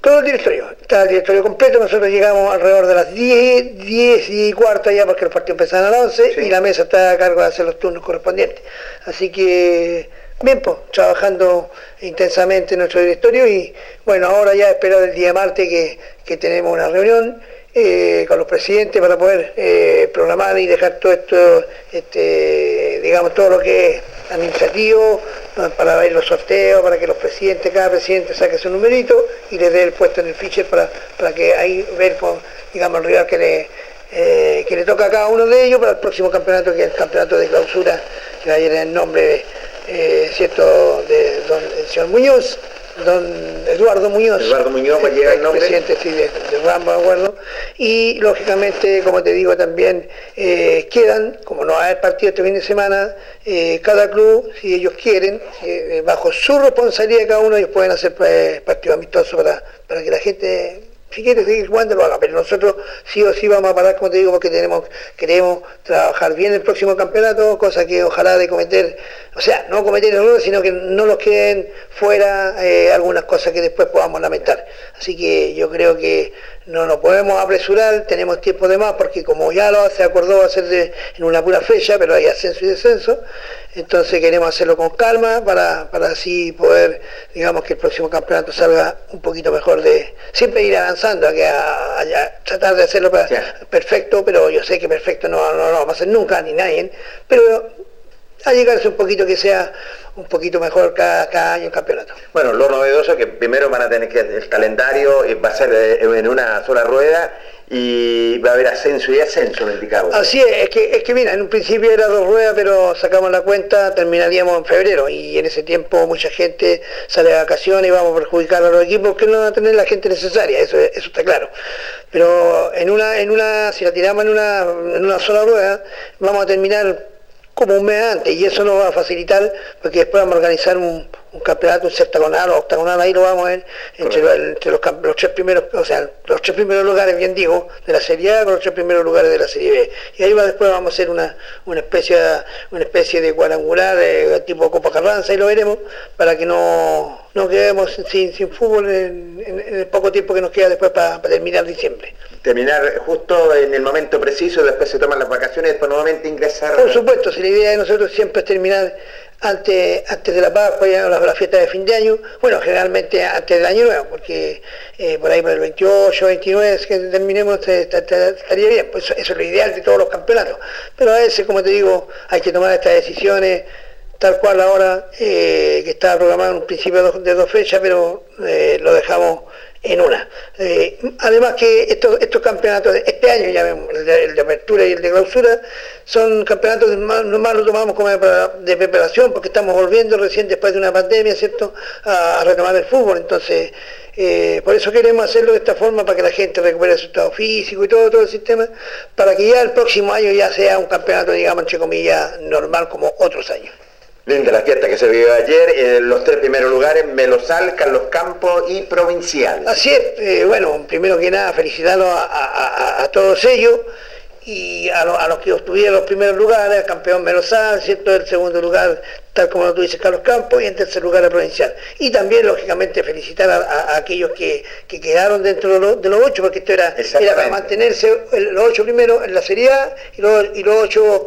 Todo el directorio, está el directorio completo, nosotros llegamos alrededor de las 10, 10 y cuarto ya porque los partidos empezaban a las 11 y la mesa está a cargo de hacer los turnos correspondientes. Así que, bien, pues, trabajando intensamente en nuestro directorio y bueno, ahora ya esperar el día martes que, que tenemos una reunión eh, con los presidentes para poder eh, programar y dejar todo esto, este, digamos, todo lo que es administrativo, para ver los sorteos, para que los presidentes, cada presidente saque su numerito y le dé el puesto en el ficher para, para que ahí ver, pues, digamos, el rival que le, eh, que le toca a cada uno de ellos para el próximo campeonato, que es el campeonato de clausura, que va a ir en nombre eh, ¿cierto?, de don el señor Muñoz, don Eduardo Muñoz. Eduardo Muñoz, llega el nombre. presidente sí, de, de Ramba, de acuerdo. Y lógicamente, como te digo, también eh, quedan, como no va a haber partido este fin de semana, eh, cada club, si ellos quieren, eh, bajo su responsabilidad cada uno, ellos pueden hacer partidos amistosos para, para que la gente si quiere seguir jugando lo haga, pero nosotros sí o sí vamos a parar, como te digo, porque tenemos, queremos trabajar bien el próximo campeonato, cosa que ojalá de cometer, o sea, no cometer errores, sino que no nos queden fuera eh, algunas cosas que después podamos lamentar. Así que yo creo que no nos podemos apresurar, tenemos tiempo de más, porque como ya lo se acordó hacer de, en una pura fecha, pero hay ascenso y descenso, entonces queremos hacerlo con calma para, para así poder, digamos, que el próximo campeonato salga un poquito mejor de, siempre ir avanzando, a que a, a- tratar de hacerlo para- perfecto, pero yo sé que perfecto no, no, no vamos a hacer nunca, ni nadie, pero a llegarse un poquito que sea un poquito mejor cada, cada año el campeonato. Bueno, lo novedoso que primero van a tener que el calendario eh, va a ser eh, en una sola rueda y va a haber ascenso y ascenso en el Picabo. Así es, es que, es que mira, en un principio era dos ruedas, pero sacamos la cuenta, terminaríamos en febrero y en ese tiempo mucha gente sale de vacaciones y vamos a perjudicar a los equipos que no van a tener la gente necesaria, eso, eso está claro. Pero en una, en una, si la tiramos en una, en una sola rueda, vamos a terminar como un mes antes y eso nos va a facilitar porque después vamos a organizar un, un campeonato, un septagonal o octagonal, ahí lo vamos a ver entre, los, entre los, tres primeros, o sea, los tres primeros lugares, bien digo, de la Serie A con los tres primeros lugares de la Serie B. Y ahí va, después vamos a hacer una, una especie una especie de cuadrangular de tipo Copa Carranza y lo veremos para que no, no quedemos sin, sin fútbol en, en- en el poco tiempo que nos queda después para, para terminar diciembre. Terminar justo en el momento preciso, después se toman las vacaciones después nuevamente ingresar. Por supuesto, si la idea de nosotros siempre es terminar antes, antes de la Pascua, ya la, la fiesta de fin de año, bueno, generalmente antes del año nuevo, porque eh, por ahí por el 28, 29, es que terminemos, te- te- te- estaría bien, pues eso, eso es lo ideal de todos los campeonatos. Pero a veces, como te digo, hay que tomar estas decisiones tal cual ahora, eh, que estaba programado en un principio de dos, de dos fechas, pero eh, lo dejamos en una. Eh, además que estos, campeonatos, de este año ya vemos, el de, apertura y el de clausura, son campeonatos, más, nomás lo tomamos como de, de preparación, porque estamos volviendo recién después de una pandemia, ¿cierto?, a, a retomar el fútbol. Entonces, eh, por eso queremos hacerlo de esta forma, para que la gente recupere su estado físico y todo, todo el sistema, para que ya el próximo año ya sea un campeonato, digamos, entre comillas, normal como otros años. Linda la fiesta que se vivió ayer, en los tres primeros lugares, Melosal, Carlos Campos y Provincial. Así es, eh, bueno, primero que nada felicitarlos a, a- a- a todos ellos y a, lo- a los que obtuvieron los primeros lugares, al campeón Melosal, ¿cierto? El segundo lugar, tal como lo tú dices, Carlos Campos, y en tercer lugar el Provincial. Y también, lógicamente, felicitar a, a- a aquellos que, que quedaron dentro de, los- de los ocho, porque esto era, era para mantenerse el- los ocho primeros en la Serie A y los, y los ocho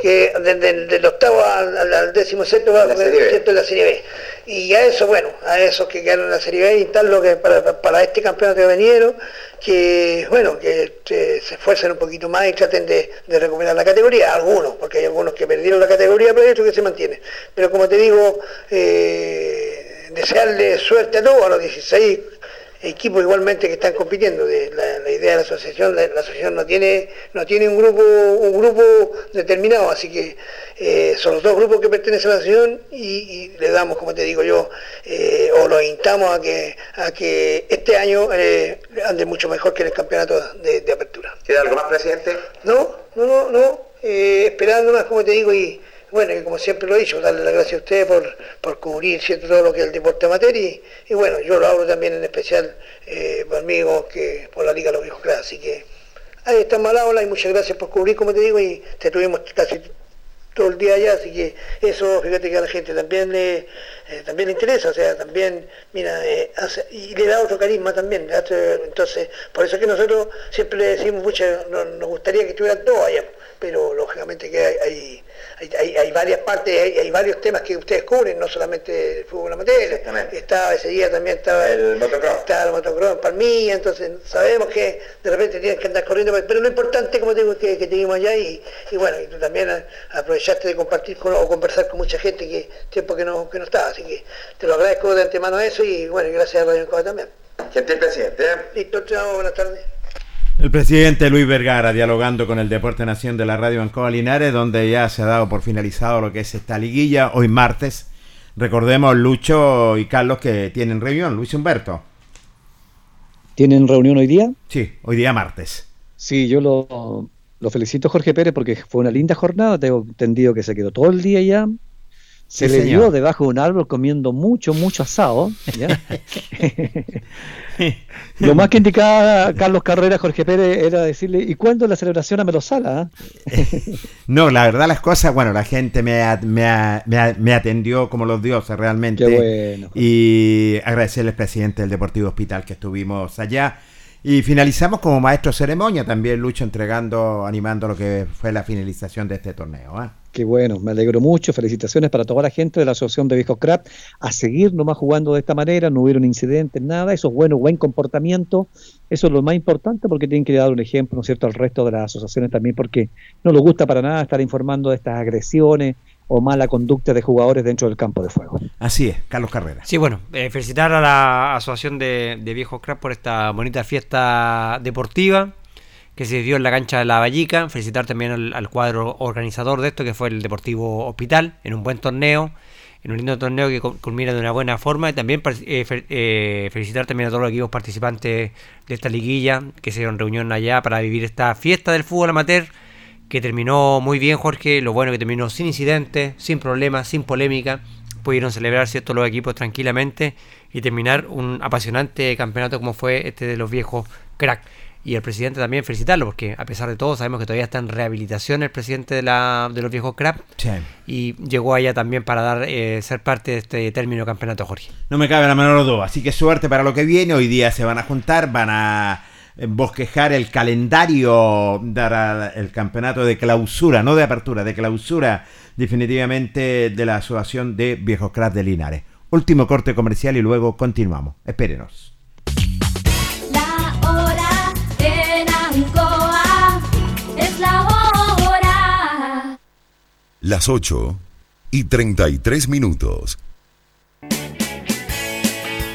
que desde del octavo al, décimo sexto va. ¿cierto? en la Serie B. Y a eso, bueno, a esos que quedaron en la Serie B, instarlo que para, para- para este campeonato que vinieron, que bueno, que eh, se esfuercen un poquito más y traten de, de recuperar la categoría, algunos, porque hay algunos que perdieron la categoría, pero hay otros que se mantienen. Pero como te digo, eh, desearle suerte a todos, a los 16 equipos igualmente que están compitiendo. De la, la idea de la asociación, la, la asociación no tiene, no tiene un grupo, un grupo determinado, así que eh, son los dos grupos que pertenecen a la asociación y, y le damos, como te digo yo, eh, o los instamos a que, a que este año eh, ande mucho mejor que en el campeonato de, de apertura. ¿Queda algo más, presidente? No, no, no, no, esperando más, como te digo, y bueno, y como siempre lo he dicho, darle las gracias a ustedes por, por cubrir ¿cierto? todo lo que es el deporte amateur y, y bueno, yo lo hablo también en especial eh, por amigos que por la Liga de los Viejos así que ahí estamos al habla y muchas gracias por cubrir, como te digo, y te tuvimos casi todo el día allá, así que eso, fíjate que a la gente también le, eh, también le interesa, o sea, también, mira, eh, hace- y le da otro carisma también, entonces, por eso es que nosotros siempre le decimos, mucho, no- nos gustaría que estuvieran todos allá, pero lógicamente que hay, hay, hay- varias partes, hay, hay varios temas que ustedes cubren, no solamente el fútbol amateur, estaba ese día también estaba El motocross. estaba el motocross en Palmilla, entonces sabemos que de repente tienes que andar corriendo, pero lo importante, como te digo, es que, que te vimos allá y, y bueno, y tú también aprovechaste de compartir con, o conversar con mucha gente que tiempo que no, que no estaba, así que te lo agradezco de antemano eso y bueno, y gracias a Radio Encoba también. Gentil presidente. ¿eh? Listo, chao, buenas tardes. El presidente Luis Vergara dialogando con el Deporte Nación de la Radio Ancoa Linares, donde ya se ha dado por finalizado lo que es esta liguilla hoy martes. Recordemos Lucho y Carlos que tienen reunión, Luis Humberto. ¿Tienen reunión hoy día? Sí, hoy día martes. Sí, yo lo, lo felicito Jorge Pérez porque fue una linda jornada, tengo entendido que se quedó todo el día ya. Se Sí, le señor. dio debajo de un árbol comiendo mucho, mucho asado. ¿ya? Lo más que indicaba Carlos Carrera, Jorge Pérez, era decirle, ¿y cuándo la celebración a Melosala? ah?" No, la verdad las cosas, bueno, la gente me, me, me, me atendió como los dioses realmente. Qué bueno. Y agradecerle al presidente del Deportivo Hospital que estuvimos allá. Y finalizamos como maestro ceremonia también, Lucho, entregando, animando lo que fue la finalización de este torneo. ¿ah? Qué bueno, me alegro mucho. Felicitaciones para toda la gente de la Asociación de Viejos Crap. A seguir nomás jugando de esta manera, no hubieron incidentes, nada. Eso es bueno, buen comportamiento. Eso es lo más importante porque tienen que dar un ejemplo, ¿no es cierto?, al resto de las asociaciones también, porque no les gusta para nada estar informando de estas agresiones o mala conducta de jugadores dentro del campo de fuego. Así es, Carlos Carrera. Sí, bueno, eh, felicitar a la Asociación de, de Viejos Crack por esta bonita fiesta deportiva que se dio en la cancha de la Vallica. Felicitar también al, al cuadro organizador de esto, que fue el Deportivo Hospital, en un buen torneo, en un lindo torneo que cul- culmina de una buena forma. Y también eh, eh, felicitar también a todos los equipos participantes de esta liguilla que se dieron reunión allá para vivir esta fiesta del fútbol amateur que terminó muy bien, Jorge. Lo bueno que terminó sin incidentes, sin problemas, sin polémica. Pudieron celebrar ¿cierto? los equipos tranquilamente y terminar un apasionante campeonato como fue este de los viejos crack. Y el presidente también felicitarlo, porque a pesar de todo sabemos que todavía está en rehabilitación el presidente de, la, de los viejos crack. Sí. Y llegó allá también para dar eh, ser parte de este término campeonato, Jorge. No me cabe la menor duda. Así que suerte para lo que viene. Hoy día se van a juntar, van a bosquejar el calendario, dar el campeonato de clausura, no de apertura, de clausura definitivamente de la Asociación de Viejos Cracks de Linares. Último corte comercial y luego continuamos. Espérenos. La hora en Ancoa es la hora. Las 8 y 33 minutos.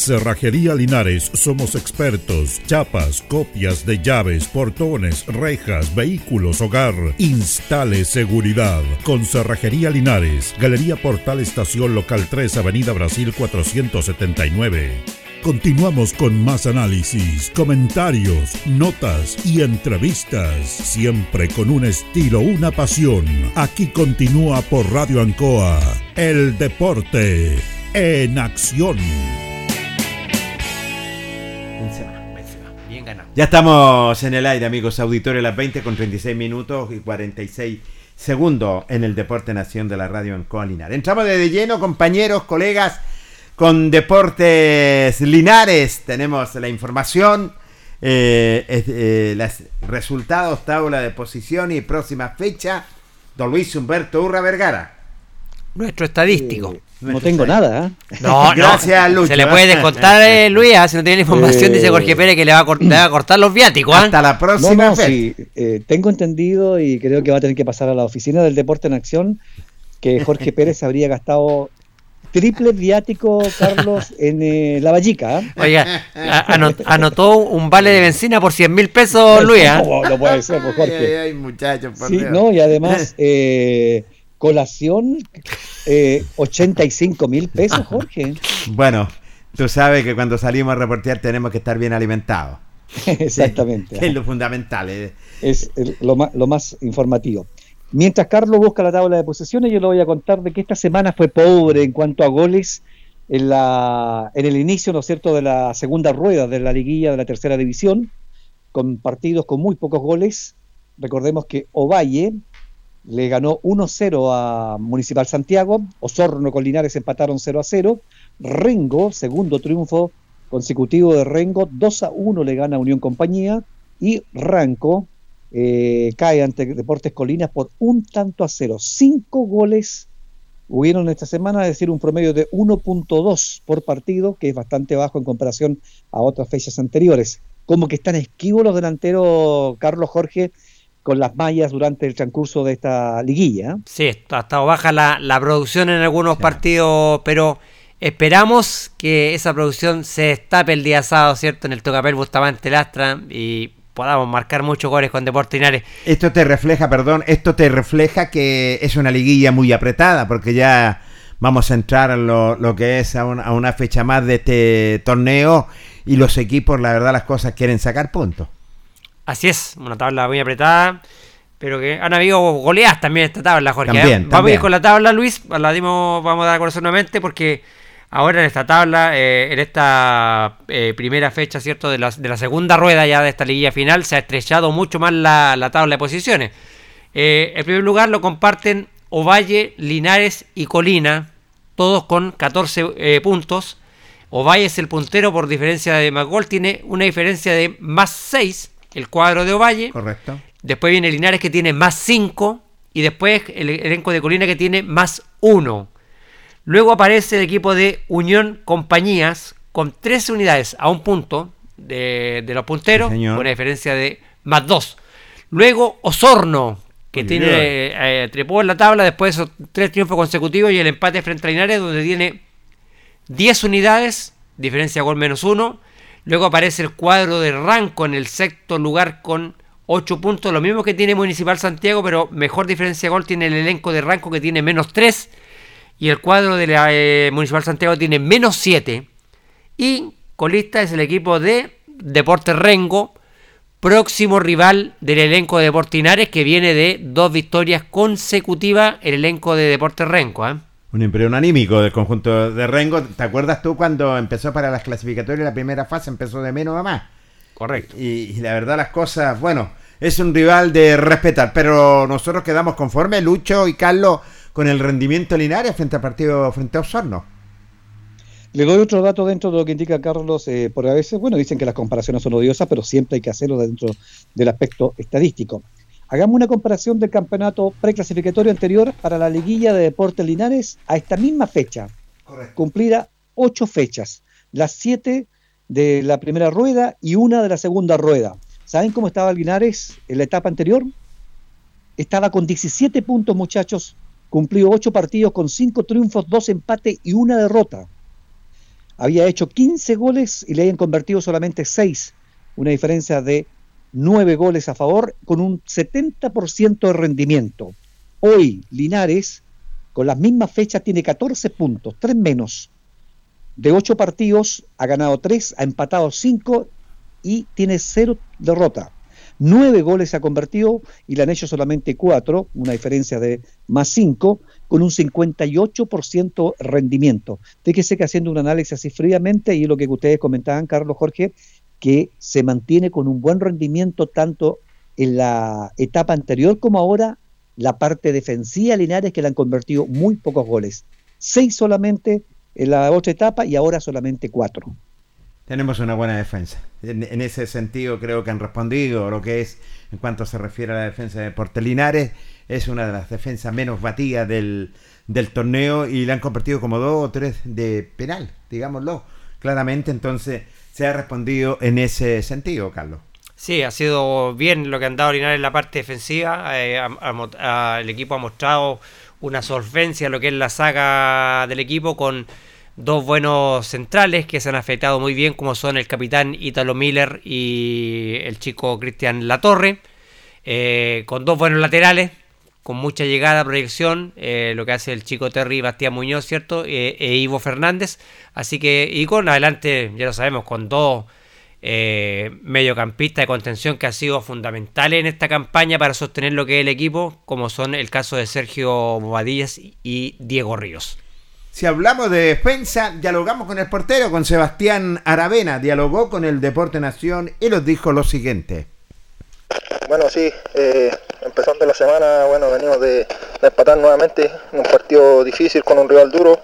Cerrajería Linares somos expertos. Chapas, copias de llaves, portones, rejas, vehículos, hogar. Instale seguridad. Con Cerrajería Linares. Galería Portal Estación Local 3, Avenida Brasil 479. Continuamos con más análisis, comentarios, notas y entrevistas, siempre con un estilo, una pasión. Aquí continúa por Radio Ancoa, el deporte en acción. Ya estamos en el aire, amigos auditores, las 20 con 36 minutos y 46 segundos en el Deporte Nación de la Radio en Colinar. Entramos de lleno, compañeros, colegas, con Deportes Linares. Tenemos la información, eh, es, eh, los resultados, tabla de posición y próxima fecha. Don Luis Humberto Urra Vergara. Nuestro estadístico. No tengo nada. ¿eh? No, no. Gracias, Lucho. Se le puede descontar, eh, Luis, ah, si no tiene la información, dice Jorge Pérez que le va a, cort- le va a cortar los viáticos. ¿ah? Hasta la No, próxima no, sí, eh, tengo entendido y creo que va a tener que pasar a la oficina del Deporte en Acción que Jorge Pérez habría gastado triple viático, Carlos, en eh, la Vallica. Oiga, anot- anotó un vale de benzina por 100 mil pesos, Luis. No, no puede ser, pues, Jorge. ay, ay, muchachos, por Sí, Dios. no, y además, eh, colación, eh, 85 mil pesos, Jorge. Bueno, tú sabes que cuando salimos a reportear tenemos que estar bien alimentados. Exactamente. Es lo fundamental. eh. Es el- lo, más, lo más informativo. Mientras Carlos busca la tabla de posesiones, yo le voy a contar de que esta semana fue pobre en cuanto a goles en, la, en el inicio, ¿no es cierto?, de la segunda rueda de la liguilla de la tercera división, con partidos con muy pocos goles. Recordemos que Ovalle le ganó 1-0 a Municipal Santiago, Osorno con Linares empataron 0-0, Rengo, segundo triunfo consecutivo de Rengo, 2-1 le gana Unión Compañía, y Ranco eh, cae ante Deportes Colinas por un tanto a cero. Cinco goles hubieron esta semana, es decir, un promedio de 1.2 por partido, que es bastante bajo en comparación a otras fechas anteriores. Como que están esquivos los delanteros Carlos Jorge con las mallas durante el transcurso de esta liguilla. Sí, ha estado baja la, la producción en algunos partidos, pero esperamos que esa producción se destape el día sábado, ¿cierto? En el Tocapel Bustamante Lastra y podamos marcar muchos goles con Deportes Linares. Esto te refleja, perdón, esto te refleja que es una liguilla muy apretada, porque ya vamos a entrar en lo, lo que es a, un- a una fecha más de este torneo y los equipos, la verdad, las cosas quieren sacar puntos. Así es, una tabla muy apretada, pero que han habido goleadas también en esta tabla, Jorge. ¿eh? También, Vamos a también. ir con la tabla, Luis, la dimos, vamos a dar a conocer nuevamente porque ahora en esta tabla, eh, en esta eh, primera fecha, ¿cierto? De la, de la segunda rueda ya de esta liguilla final, se ha estrechado mucho más la, la tabla de posiciones. Eh, el primer lugar lo comparten Ovalle, Linares y Colina, todos con 14 eh, puntos. Ovalle es el puntero por diferencia de más gol, tiene una diferencia de más 6, el cuadro de Ovalle. Correcto. Después viene Linares que tiene más 5 y después el elenco de Colina que tiene más 1. Luego aparece el equipo de Unión Compañías con 13 unidades a un punto de, de los punteros, Sí, con una diferencia de más 2. Luego Osorno, que Muy tiene eh, trepó en la tabla después de esos tres triunfos consecutivos y el empate frente a Linares, donde tiene 10 unidades, diferencia gol menos 1. Luego aparece el cuadro de Ranco en el sexto lugar con 8 puntos, lo mismo que tiene Municipal Santiago, pero mejor diferencia de gol tiene el elenco de Ranco que tiene menos 3. Y el cuadro de la eh, Municipal Santiago tiene menos 7. Y colista es el equipo de Deportes Rengo, próximo rival del elenco de Deportinares que viene de dos victorias consecutivas el elenco de Deportes Rengo. ¿eh? Un empleo anímico del conjunto de Rengo. ¿Te acuerdas tú cuando empezó para las clasificatorias la primera fase? Empezó de menos a más. Correcto. Y, y la verdad las cosas, bueno, es un rival de respetar, pero nosotros quedamos conformes, Lucho y Carlos, con el rendimiento Linares frente al partido frente a Osorno. Le doy otro dato dentro de lo que indica Carlos, eh, porque a veces, bueno, dicen que las comparaciones son odiosas, pero siempre hay que hacerlo dentro del aspecto estadístico. Hagamos una comparación del campeonato preclasificatorio anterior para la liguilla de Deportes Linares a esta misma fecha, cumplida ocho fechas, las siete de la primera rueda y una de la segunda rueda. ¿Saben cómo estaba Linares en la etapa anterior? Estaba con 17 puntos, muchachos, cumplió ocho partidos con cinco triunfos, dos empates y una derrota. había hecho 15 goles y le habían convertido solamente 6, una diferencia de 9 goles a favor con un 70% de rendimiento. Hoy Linares, con las mismas fechas, tiene 14 puntos, 3 menos. De 8 partidos, ha ganado 3, ha empatado 5 y tiene 0 derrota. 9 goles ha convertido y le han hecho solamente 4, una diferencia de más 5, con un 58% rendimiento. Fíjese que haciendo un análisis así fríamente, y lo que ustedes comentaban, Carlos Jorge, que se mantiene con un buen rendimiento tanto en la etapa anterior como ahora la parte defensiva Linares que le han convertido muy pocos goles. Seis solamente en la otra etapa y ahora solamente cuatro. Tenemos una buena defensa. En, ese sentido creo que han respondido lo que es, en cuanto se refiere a la defensa de Portelinares, es una de las defensas menos batidas del, del torneo y le han convertido como dos o tres de penal, digámoslo, claramente. Entonces se ha respondido en ese sentido, Carlos. Sí, ha sido bien lo que han dado Linares en la parte defensiva. Eh, el equipo ha mostrado una solvencia en lo que es la saga del equipo con dos buenos centrales que se han afectado muy bien, como son el capitán Italo Miller y el chico Cristian Latorre. Eh, con dos buenos laterales, con mucha llegada, proyección, eh, lo que hace el chico Terry Bastián Muñoz, ¿cierto? Eh, e Ivo Fernández. Así que, y con adelante, ya lo sabemos, con dos eh, mediocampistas de contención que han sido fundamentales en esta campaña para sostener lo que es el equipo, como son el caso de Sergio Bobadillas y Diego Ríos. Si hablamos de defensa, dialogamos con el portero, con Sebastián Aravena, dialogó con el Deporte Nación y nos dijo lo siguiente. Bueno, sí, eh, empezando la semana, bueno, venimos de, de empatar nuevamente en un partido difícil con un rival duro.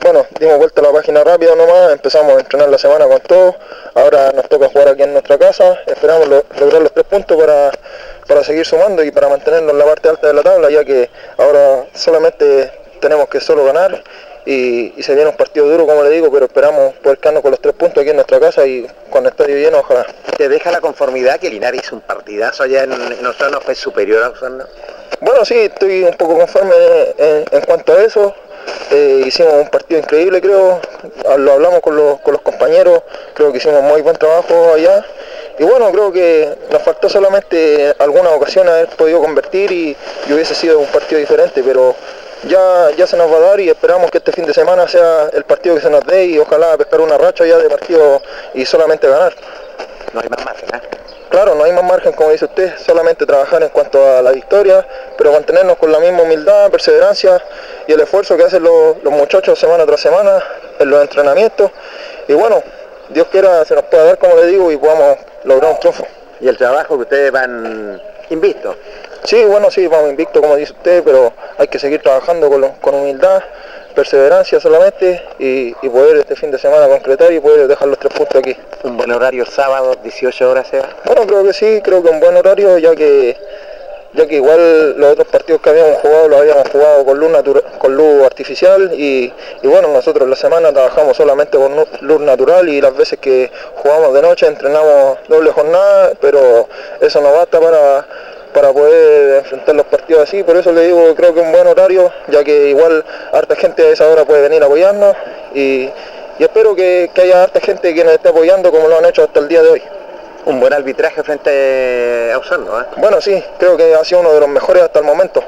Bueno, dimos vuelta a la página rápida nomás, empezamos a entrenar la semana con todo. Ahora nos toca jugar aquí en nuestra casa. Esperamos lo- lograr los tres puntos para, para seguir sumando y para mantenernos en la parte alta de la tabla, ya que ahora solamente tenemos que solo ganar. Y, y se viene un partido duro, como le digo, pero esperamos poder quedarnos con los tres puntos aquí en nuestra casa y con el estadio lleno, ojalá. ¿Te deja la conformidad que Linares hizo un partidazo allá en, en Osorno, fue superior a Osorno? Bueno, sí, estoy un poco conforme en, en cuanto a eso. Eh, hicimos un partido increíble, creo. Lo hablamos con los, con los compañeros. Creo que hicimos muy buen trabajo allá. Y bueno, creo que nos faltó solamente algunas ocasiones haber podido convertir y, y hubiese sido un partido diferente, pero ya, ya se nos va a dar y esperamos que este fin de semana sea el partido que se nos dé y ojalá pescar una racha ya de partido y solamente ganar. No hay más margen, ¿eh? Claro, no hay más margen, como dice usted, solamente trabajar en cuanto a la victoria, pero mantenernos con la misma humildad, perseverancia y el esfuerzo que hacen los, los muchachos semana tras semana en los entrenamientos. Y bueno, Dios quiera se nos pueda dar, como le digo, y podamos lograr un triunfo. Y el trabajo que ustedes van invictos. Sí, bueno, sí, vamos invicto, como dice usted, pero hay que seguir trabajando con, lo- con humildad, perseverancia solamente y, y poder este fin de semana concretar y poder dejar los tres puntos aquí. Un buen horario sábado, 18 horas, Seba. Bueno, creo que sí, creo que un buen horario, ya que ya que igual los otros partidos que habíamos jugado los habíamos jugado con luz, natura- con luz artificial y, y bueno, nosotros la semana trabajamos solamente con luz natural y las veces que jugamos de noche entrenamos doble jornada, pero eso no basta para, para poder enfrentar los partidos así, por eso le digo creo que un buen horario, ya que igual harta gente a esa hora puede venir a apoyarnos y, y espero que, que haya harta gente que nos esté apoyando como lo han hecho hasta el día de hoy. Un buen arbitraje frente a Osorno, ¿eh? Bueno, sí, creo que ha sido uno de los mejores hasta el momento.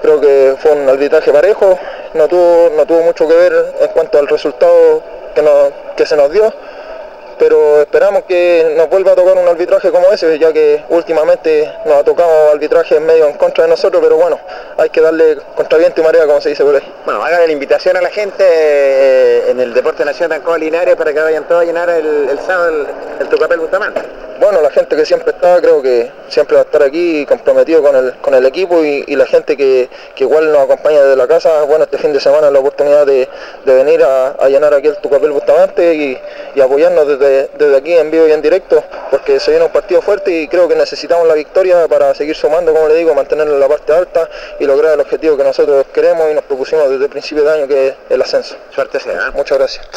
Creo que fue un arbitraje parejo, no tuvo, no tuvo mucho que ver en cuanto al resultado que, nos- que se nos dio, pero esperamos que nos vuelva a tocar un arbitraje como ese, ya que últimamente nos ha tocado arbitraje medio en contra de nosotros, pero bueno, hay que darle contra viento y marea, como se dice por ahí. Bueno, hagan la invitación a la gente eh, en el Deporte Nacional Ancoa Linares para que vayan todos a llenar el, el sábado el, el Tucapel Bustamante. Bueno, la gente que siempre está, creo que siempre va a estar aquí comprometido con el, con el equipo y, y la gente que, que igual nos acompaña desde la casa, bueno, este fin de semana la oportunidad de, de venir a, a llenar aquí el Tucapel Bustamante y, y apoyarnos desde, desde aquí en vivo y en directo, porque se viene un partido fuerte y creo que necesitamos la victoria para seguir sumando, como le digo, mantenerlo en la parte alta y lograr el objetivo que nosotros queremos y nos propusimos desde el principio de año, que es el ascenso. Suerte sea. Muchas gracias.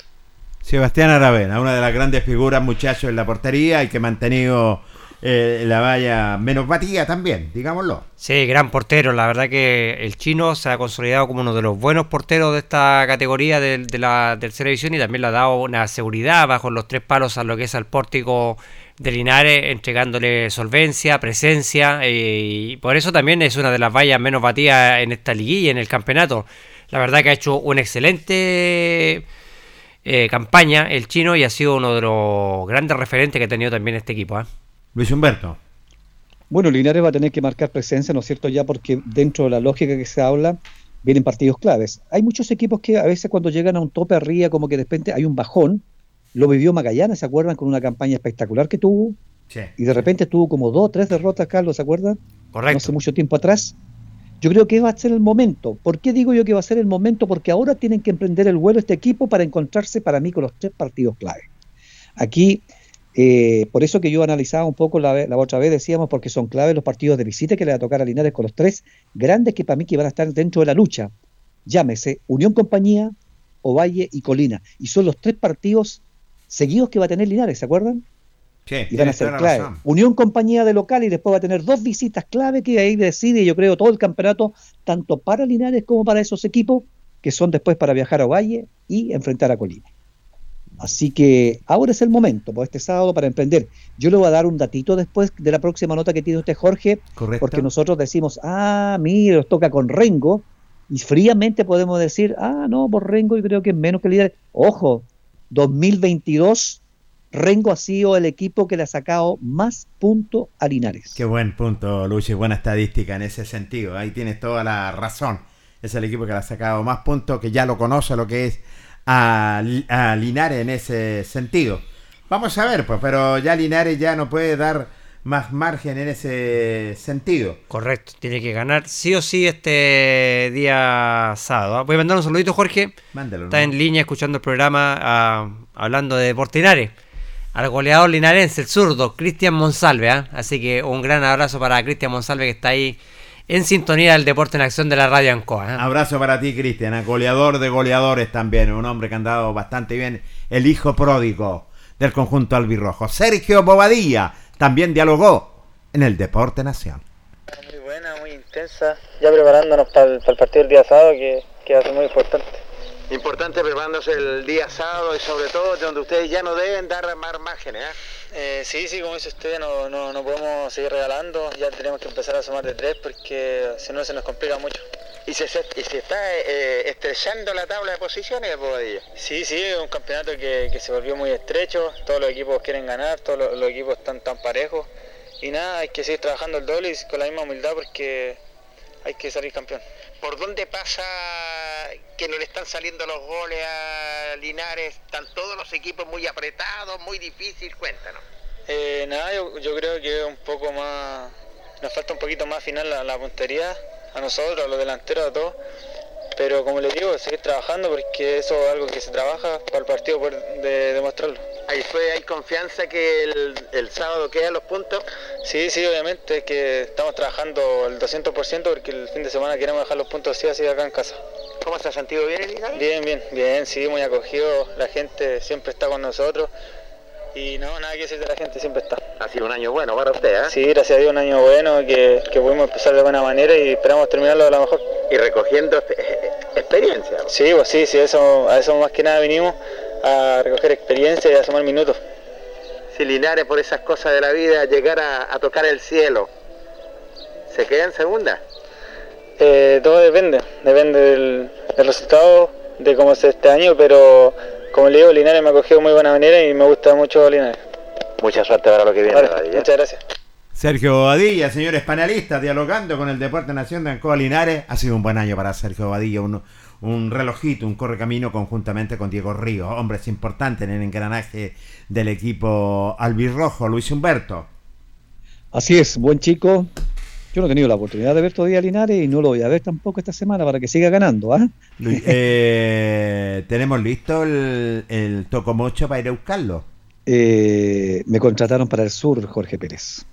Sebastián Aravena, una de las grandes figuras, muchachos, en la portería y que ha mantenido eh, la valla menos batida también, digámoslo. Sí, gran portero. La verdad que el chino se ha consolidado como uno de los buenos porteros de esta categoría de, de la tercera división y también le ha dado una seguridad bajo los tres palos a lo que es al pórtico de Linares, entregándole solvencia, presencia eh, y por eso también es una de las vallas menos batidas en esta liguilla, en el campeonato. La verdad que ha hecho una excelente eh, campaña el chino y ha sido uno de los grandes referentes que ha tenido también este equipo. ¿eh? Luis Humberto. Bueno, Linares va a tener que marcar presencia, ¿no es cierto? Ya porque dentro de la lógica que se habla, vienen partidos claves. Hay muchos equipos que a veces cuando llegan a un tope arriba, como que de repente hay un bajón. Lo vivió Magallanes, ¿se acuerdan? Con una campaña espectacular que tuvo. Sí. Y de repente tuvo como dos o tres derrotas, Carlos, ¿se acuerdan? Correcto. No hace mucho tiempo atrás. Yo creo que va a ser el momento. ¿Por qué digo yo que va a ser el momento? Porque ahora tienen que emprender el vuelo este equipo para encontrarse para mí con los tres partidos clave. Aquí, eh, por eso que yo analizaba un poco la, la, otra vez, decíamos, porque son claves los partidos de visita que le va a tocar a Linares con los tres grandes que para mí que van a estar dentro de la lucha. Llámese Unión Compañía, Ovalle y Colina. Y son los tres partidos seguidos que va a tener Linares, ¿se acuerdan? Sí, y van a ser clave. Unión Compañía de local y después va a tener dos visitas clave que ahí decide, yo creo, todo el campeonato, tanto para Linares como para esos equipos, que son después para viajar a Valle y enfrentar a Colina. Así que ahora es el momento, pues este sábado para emprender. Yo le voy a dar un datito después de la próxima nota que tiene usted, Jorge, Correcto. porque nosotros decimos, ah, mire, nos toca con Rengo, y fríamente podemos decir, ah, no, por Rengo yo creo que es menos que Linares. Ojo, 2022 Rengo ha sido el equipo que le ha sacado más puntos a Linares. Qué buen punto, Luchi, buena estadística en ese sentido. Ahí tienes toda la razón. Es el equipo que le ha sacado más puntos, que ya lo conoce lo que es a, a Linares en ese sentido. Vamos a ver, pues, pero ya Linares ya no puede dar más margen en ese sentido. Correcto, tiene que ganar sí o sí este día sábado. ¿ah? Voy a mandar un saludito, Jorge. Mándalo. Está ¿no? en línea escuchando el programa uh, hablando de Portinares al goleador linarense, el zurdo, Cristian Monsalve. ¿eh? Así que un gran abrazo para Cristian Monsalve que está ahí en sintonía del deporte en acción de la radio Ancoa. ¿eh? Abrazo para ti, Cristian, goleador de goleadores también, un hombre que ha andado bastante bien, el hijo pródigo del conjunto albirrojo. Sergio Bobadilla también dialogó en el Deporte Nación. Muy buena, muy intensa, ya preparándonos para el, para el partido del día sábado que, que va a ser muy importante. Importante preparándose el día sábado y sobre todo donde ustedes ya no deben dar más márgenes. ¿eh? Eh, sí, sí, como dice usted, no, no, no, podemos seguir regalando, ya tenemos que empezar a sumar de tres porque si no se nos complica mucho. ¿Y se, está eh, estrechando la tabla de posiciones, Bobadilla? Sí, sí, es un campeonato que, que, se volvió muy estrecho, todos los equipos quieren ganar, todos los, los equipos están tan parejos y nada, hay que seguir trabajando el doble y con la misma humildad porque hay que salir campeón. ¿Por dónde pasa que no le están saliendo los goles a Linares? Están todos los equipos muy apretados, muy difícil, cuéntanos. Eh, nada, yo, creo que un poco más, nos falta un poquito más final la, la puntería, a nosotros, a los delanteros, a todos. Pero como les digo, seguir trabajando porque eso es algo que se trabaja para el partido por de, demostrarlo. ¿Ahí fue, hay confianza que el, el, sábado quedan los puntos? Sí, sí, obviamente es que estamos trabajando el 200% porque el fin de semana queremos dejar los puntos así, así acá en casa. ¿Cómo se ha sentido bien? Bien, bien, bien, sí, muy acogido, la gente siempre está con nosotros y no, nada que decir de la gente, siempre está. Ha sido un año bueno para usted, ¿eh? Sí, gracias a Dios, un año bueno, que, que pudimos empezar de buena manera y esperamos terminarlo de la mejor. Y recogiendo experiencia. Sí, pues sí, sí, eso, a eso más que nada vinimos, a recoger experiencia y a sumar minutos. Si Linares por esas cosas de la vida llegara a, a tocar el cielo, ¿se queda en segunda? Eh, todo depende, depende del, del resultado, de cómo sea este año, pero como le digo, Linares me ha cogido de muy buena manera y me gusta mucho Linares. Mucha suerte para lo que viene. Vale, muchas gracias. Sergio Badilla, señores panelistas, dialogando con el Deporte Nación de Ancoa Linares. Ha sido un buen año para Sergio Badilla, un, un relojito, un correcamino conjuntamente con Diego Ríos, hombres importantes en el engranaje del equipo albirrojo, Luis Humberto. Así es, buen chico. Yo no he tenido la oportunidad de ver todavía a Linares y no lo voy a ver tampoco esta semana para que siga ganando. ¿eh? eh, ¿Tenemos listo el, el tocomocho para ir a buscarlo? Eh, me contrataron para el sur, Jorge Pérez.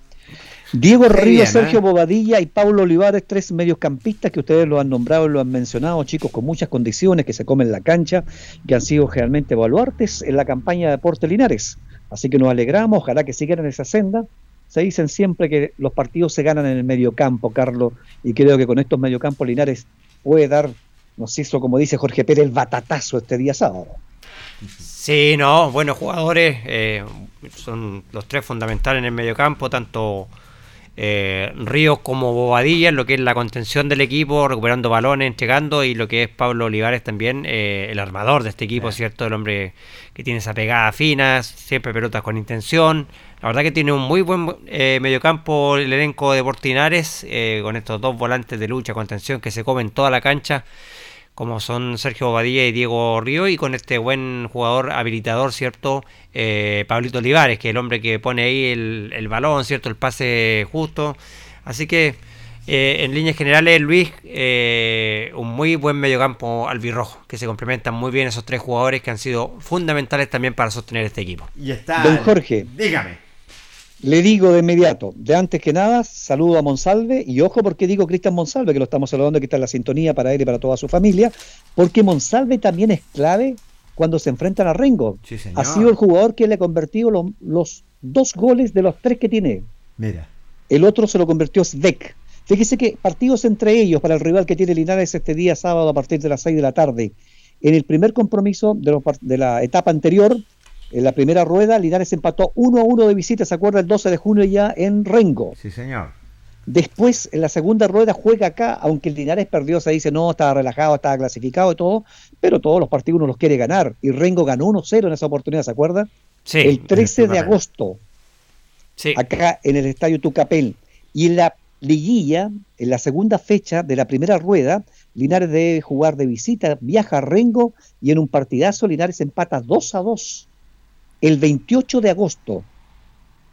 Diego Ríos, bien, Sergio ¿eh? Bobadilla y Paulo Olivares, tres mediocampistas que ustedes lo han nombrado y lo han mencionado, chicos con muchas condiciones que se comen la cancha, que han sido realmente baluartes en la campaña de Deporte Linares. Así que nos alegramos, ojalá que sigan en esa senda se dicen siempre que los partidos se ganan en el mediocampo, Carlos, y creo que con estos mediocampos Linares puede dar, no sé, eso como dice Jorge Pérez, el batatazo este día sábado. Sí, no, buenos jugadores, eh, son los tres fundamentales en el mediocampo, tanto eh, Ríos como Bobadilla, en lo que es la contención del equipo, recuperando balones, entregando, y lo que es Pablo Olivares también, eh, el armador de este equipo, ¿cierto? El hombre que tiene esa pegada fina, siempre pelotas con intención. La verdad que tiene un muy buen eh, mediocampo el elenco de Portinares, eh, con estos dos volantes de lucha, contención que se comen toda la cancha como son Sergio Bobadilla y Diego Río, y con este buen jugador habilitador, ¿cierto? Eh, Pablito Olivares, que es el hombre que pone ahí el, el balón, ¿cierto? El pase justo. Así que, eh, en líneas generales, Luis, eh, un muy buen mediocampo albirrojo, que se complementan muy bien esos tres jugadores que han sido fundamentales también para sostener este equipo. Y está. Don Jorge. Dígame. Le digo de inmediato, de antes que nada, saludo a Monsalve y ojo porque digo Cristian Monsalve, que lo estamos saludando, que está en la sintonía para él y para toda su familia, porque Monsalve también es clave cuando se enfrentan a Rengo. Sí, señor. Ha sido el jugador que le ha convertido lo- los dos goles de los tres que tiene. Mira. El otro se lo convirtió Svek. Fíjese que partidos entre ellos para el rival que tiene Linares este día sábado a partir de las 6 de la tarde. En el primer compromiso de, los de la etapa anterior, en la primera rueda, Linares empató 1 a 1 de visita, ¿se acuerda? El 12 de junio ya en Rengo. Sí, señor. Después, en la segunda rueda, juega acá, aunque el Linares perdió, se dice, no, estaba relajado, estaba clasificado y todo, pero todos los partidos uno los quiere ganar. Y Rengo ganó 1-0 en esa oportunidad, ¿se acuerda? Sí, el 13 de agosto, Sí. acá en el estadio Tucapel. Y en la liguilla, en la segunda fecha de la primera rueda, Linares debe jugar de visita, viaja a Rengo y en un partidazo Linares empata 2 a 2 el 28 de agosto,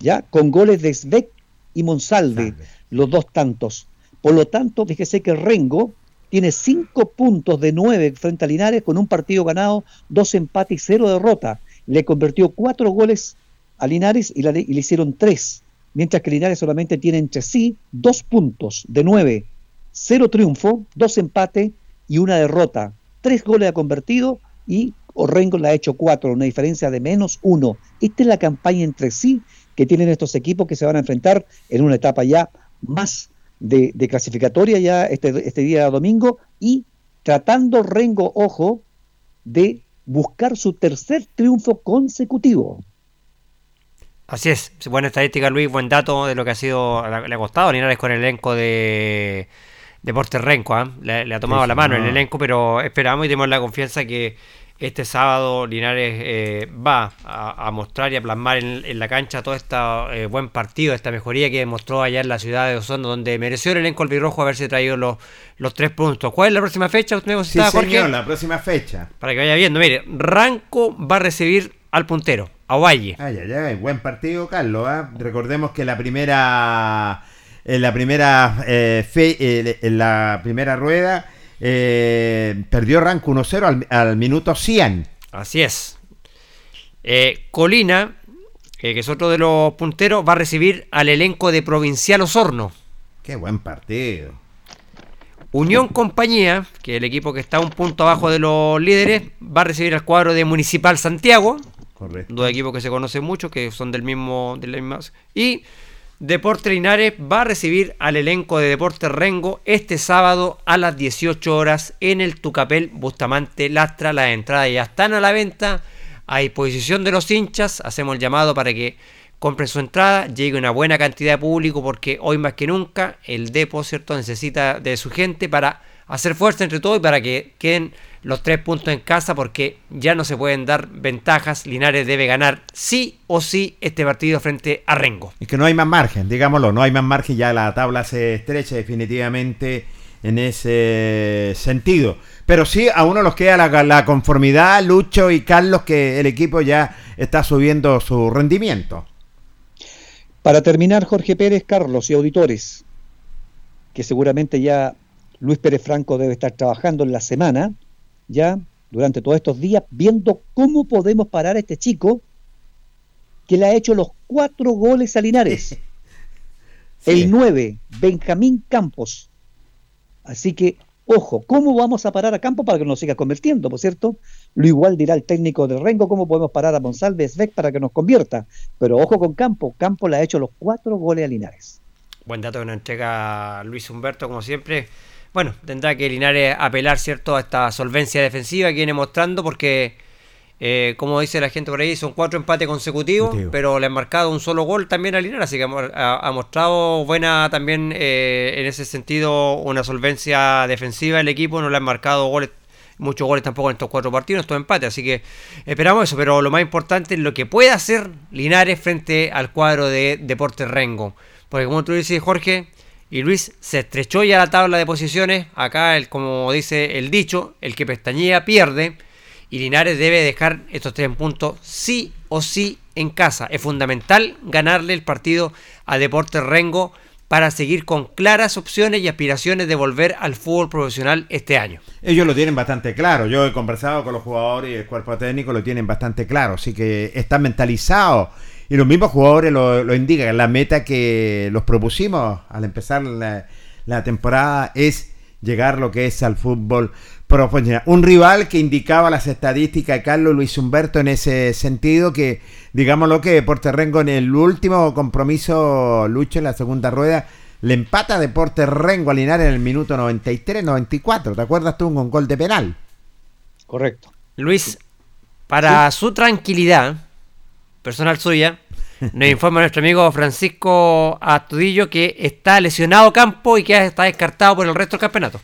ya con goles de Svek y Monsalve, los dos tantos. Por lo tanto, fíjese que Rengo tiene 5 puntos de 9 frente a Linares con un partido ganado, dos empates y cero derrota. Le convirtió cuatro goles a Linares y, la- y le hicieron tres, mientras que Linares solamente tiene entre sí dos puntos de 9, cero triunfo, dos empates y una derrota. Tres goles ha convertido y Orrengo le ha hecho cuatro, una diferencia de menos uno. Esta es la campaña entre sí que tienen estos equipos que se van a enfrentar en una etapa ya más de, de clasificatoria ya este, este día domingo y tratando Rengo, ojo, de buscar su tercer triunfo consecutivo. Así es, buena estadística Luis, buen dato de lo que ha sido, le ha costado Linares con el elenco de Deportes Renco, ¿ah? le, le ha tomado Sí, la mano el señor. elenco, pero esperamos y tenemos la confianza que este sábado Linares eh, va a, a mostrar y a plasmar en, en la cancha todo este buen partido, esta mejoría que demostró allá en la ciudad de Osorno, donde mereció el elenco albirrojo haberse traído los, los tres puntos. ¿Cuál es la próxima fecha? ¿Usted me Sí, Jorge? señor, la próxima fecha. Para que vaya viendo, mire, Ranco va a recibir al puntero, a Valle. Ay, ay, ay, buen partido, Carlos. ¿ah? Recordemos que la primera, en la primera eh, fe- eh, en la primera rueda eh, perdió Ranco 1-0 al, al minuto 100. Así es. Eh, Colina, eh, que es otro de los punteros, va a recibir al elenco de Provincial Osorno. Qué buen partido. Unión Compañía, que es el equipo que está un punto abajo de los líderes, va a recibir al cuadro de Municipal Santiago. Correcto. Dos equipos que se conocen mucho, que son del mismo. De la misma- y Deporte Linares va a recibir al elenco de Deporte Rengo este sábado a las 18 horas en el Tucapel Bustamante Lastra. Las entradas ya están a la venta, a disposición de los hinchas. Hacemos el llamado para que compren su entrada, llegue una buena cantidad de público, porque hoy más que nunca el Depo ¿cierto? necesita de su gente para hacer fuerza entre todos y para que queden los tres puntos en casa, porque ya no se pueden dar ventajas. Linares debe ganar sí o sí este partido frente a Rengo. Es que no hay más margen, digámoslo, no hay más margen, ya la tabla se estrecha definitivamente en ese sentido. Pero sí, a uno los queda la, la conformidad, Lucho y Carlos, que el equipo ya está subiendo su rendimiento. Para terminar, Jorge Pérez, Carlos y auditores, que seguramente ya Luis Pérez Franco debe estar trabajando en la semana, ya durante todos estos días, viendo cómo podemos parar a este chico que le ha hecho los cuatro goles a Linares. El 9, Benjamín Campos. Así que, ojo, ¿cómo vamos a parar a Campos para que no siga convirtiendo, por cierto? Lo igual dirá el técnico de Rengo cómo podemos parar a Monsalve Beck para que nos convierta. Pero ojo con Campo, Campo le ha hecho los cuatro goles a Linares. Buen dato que nos entrega Luis Humberto, como siempre. Bueno, tendrá que Linares apelar, ¿cierto?, a esta solvencia defensiva que viene mostrando, porque, eh, como dice la gente por ahí, son cuatro empates consecutivos, Consecutivo. pero le han marcado un solo gol también a Linares, así que ha, ha mostrado buena también eh, en ese sentido una solvencia defensiva el equipo, no le han marcado goles. Muchos goles tampoco en estos cuatro partidos, en estos empates, así que esperamos eso. Pero lo más importante es lo que puede hacer Linares frente al cuadro de Deportes Rengo. Porque como tú dices, Jorge, y Luis se estrechó ya la tabla de posiciones. Acá, el, como dice el dicho, el que pestañea pierde. Y Linares debe dejar estos tres puntos sí o sí en casa. Es fundamental ganarle el partido a Deportes Rengo para seguir con claras opciones y aspiraciones de volver al fútbol profesional este año. Ellos lo tienen bastante claro. Yo he conversado con los jugadores y el cuerpo técnico lo tienen bastante claro. Así que están mentalizados. Y los mismos jugadores lo, lo indican. La meta que los propusimos al empezar la, la temporada es llegar lo que es al fútbol profesional. Un rival que indicaba las estadísticas de Carlos Luis Humberto en ese sentido que, digámoslo que Deportes Rengo en el último compromiso, Lucho, en la segunda rueda, le empata Deportes Rengo a Linares en el minuto 93-94. ¿Te acuerdas tú? Un gol de penal. Correcto. Luis, para su tranquilidad personal suya, nos informa nuestro amigo Francisco Astudillo que está lesionado Campo y que está descartado por el resto del campeonato.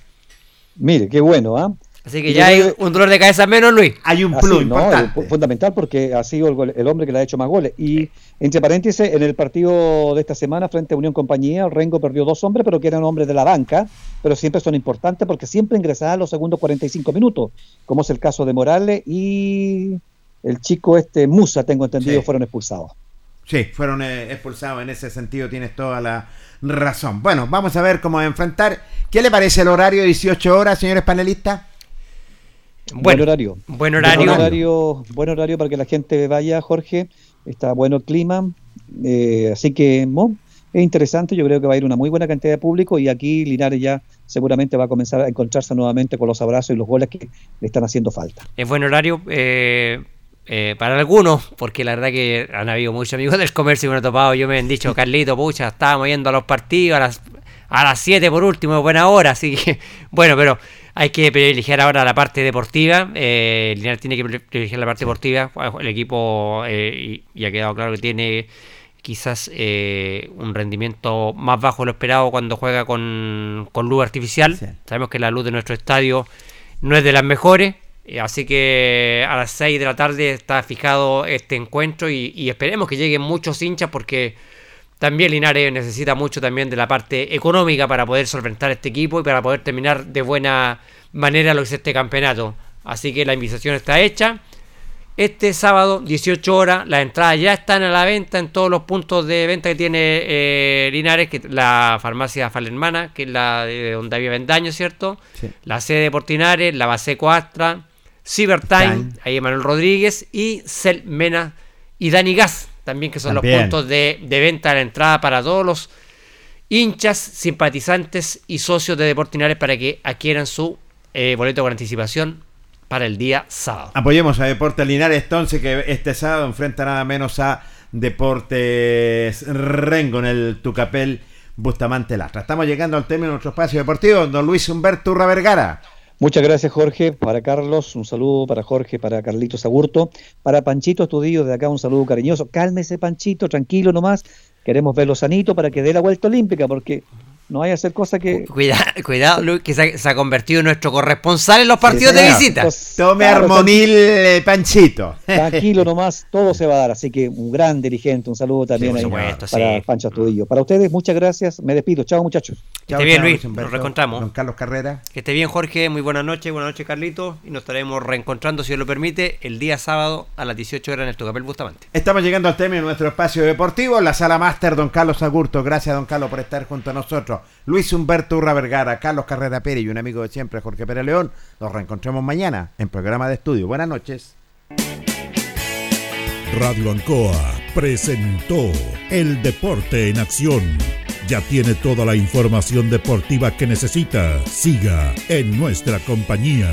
Mire, qué bueno, ¿ah? Así que ya hay un dolor de cabeza menos, Luis. Hay un Así, no, fu- fundamental porque ha sido el, el hombre que le ha hecho más goles. Y entre paréntesis, en el partido de esta semana frente a Unión Compañía, Rengo perdió dos hombres, pero que eran hombres de la banca, pero siempre son importantes porque siempre ingresaban los segundos 45 minutos, como es el caso de Morales y el chico este Musa, tengo entendido, Sí. fueron expulsados. Sí, fueron eh, expulsados en ese sentido, tienes toda la razón. Bueno, vamos a ver cómo enfrentar. ¿Qué le parece el horario de 18 horas, señores panelistas? buen horario. Buen horario. Buen horario, buen horario para que la gente vaya, Jorge. Está bueno el clima. eh, así que es interesante. Yo creo que va a ir una muy buena cantidad de público y aquí Linares ya seguramente va a comenzar a encontrarse nuevamente con los abrazos y los goles que le están haciendo falta. Es buen horario eh, eh, para algunos, porque la verdad que han habido muchos amigos del comercio que me han topado. Yo me han dicho, Carlito, pucha, estábamos yendo a los partidos a las a las 7 por último, es buena hora. Así que, bueno, pero hay que privilegiar ahora la parte deportiva. Eh, Linares tiene que privilegiar la parte deportiva. El equipo, eh, y, y ha quedado claro que tiene quizás eh, un rendimiento más bajo de lo esperado cuando juega con, con luz artificial. Sabemos que la luz de nuestro estadio no es de las mejores. Eh, Así que a las 6 de la tarde está fijado este encuentro y, y esperemos que lleguen muchos hinchas porque también Linares necesita mucho también de la parte económica para poder solventar este equipo y para poder terminar de buena manera lo que es este campeonato. Así que la invitación está hecha. Este sábado, 18 horas, las entradas ya están a la venta en todos los puntos de venta que tiene eh, Linares, que la farmacia Falermana, que es la de donde había Vendaño, ¿cierto? Sí. La sede de Portinares, la base Coastra, Cybertime, Time. ahí Manuel Rodríguez, y Cel Mena y Dani Gas, también que son También. los puntos de, de venta de la entrada para todos los hinchas, simpatizantes y socios de Deportinares para que adquieran su eh, boleto con anticipación para el día sábado. Apoyemos a Deportes Linares entonces que este sábado enfrenta nada menos a Deportes Rengo en el Tucapel Bustamante Lastra. Estamos llegando al término de nuestro espacio deportivo. Don Luis Humberto Urra Vergara. Muchas gracias, Jorge. Para Carlos, un saludo para Jorge, para Carlitos Agurto, para Panchito Estudillo, de acá un saludo cariñoso. Cálmese, Panchito, tranquilo nomás. Queremos verlo sanito para que dé la vuelta olímpica, porque no hay que hacer cosas que. Cuidado, cuidado, Luis, que se, ha- se ha convertido en nuestro corresponsal en los partidos de visita. Pues, Tome claro, armonil eh, Panchito. Tranquilo nomás, todo se va a dar. Así que un gran dirigente, un saludo también por ahí supuesto, para sí. Pancho Astudillo. Para ustedes, muchas gracias. Me despido. Chao, muchachos. Que esté bien, chao, Luis. Humberto. Nos reencontramos. Don Carlos Carrera. Que esté bien, Jorge. Muy buenas noches. Buenas noches, Carlito. Y nos estaremos reencontrando, si Dios lo permite, el día sábado a las 18 horas en el Tucapel Bustamante. Estamos llegando al término de nuestro espacio deportivo, la sala máster, don Carlos Agurto. Gracias, don Carlos, por estar junto a nosotros. Luis Humberto Urra Vergara, Carlos Carrera Pérez y un amigo de siempre, Jorge Pérez León. Nos reencontramos mañana en programa de estudio. Buenas noches. Radio Ancoa presentó El Deporte en Acción. Ya tiene toda la información deportiva que necesita. Siga en nuestra compañía.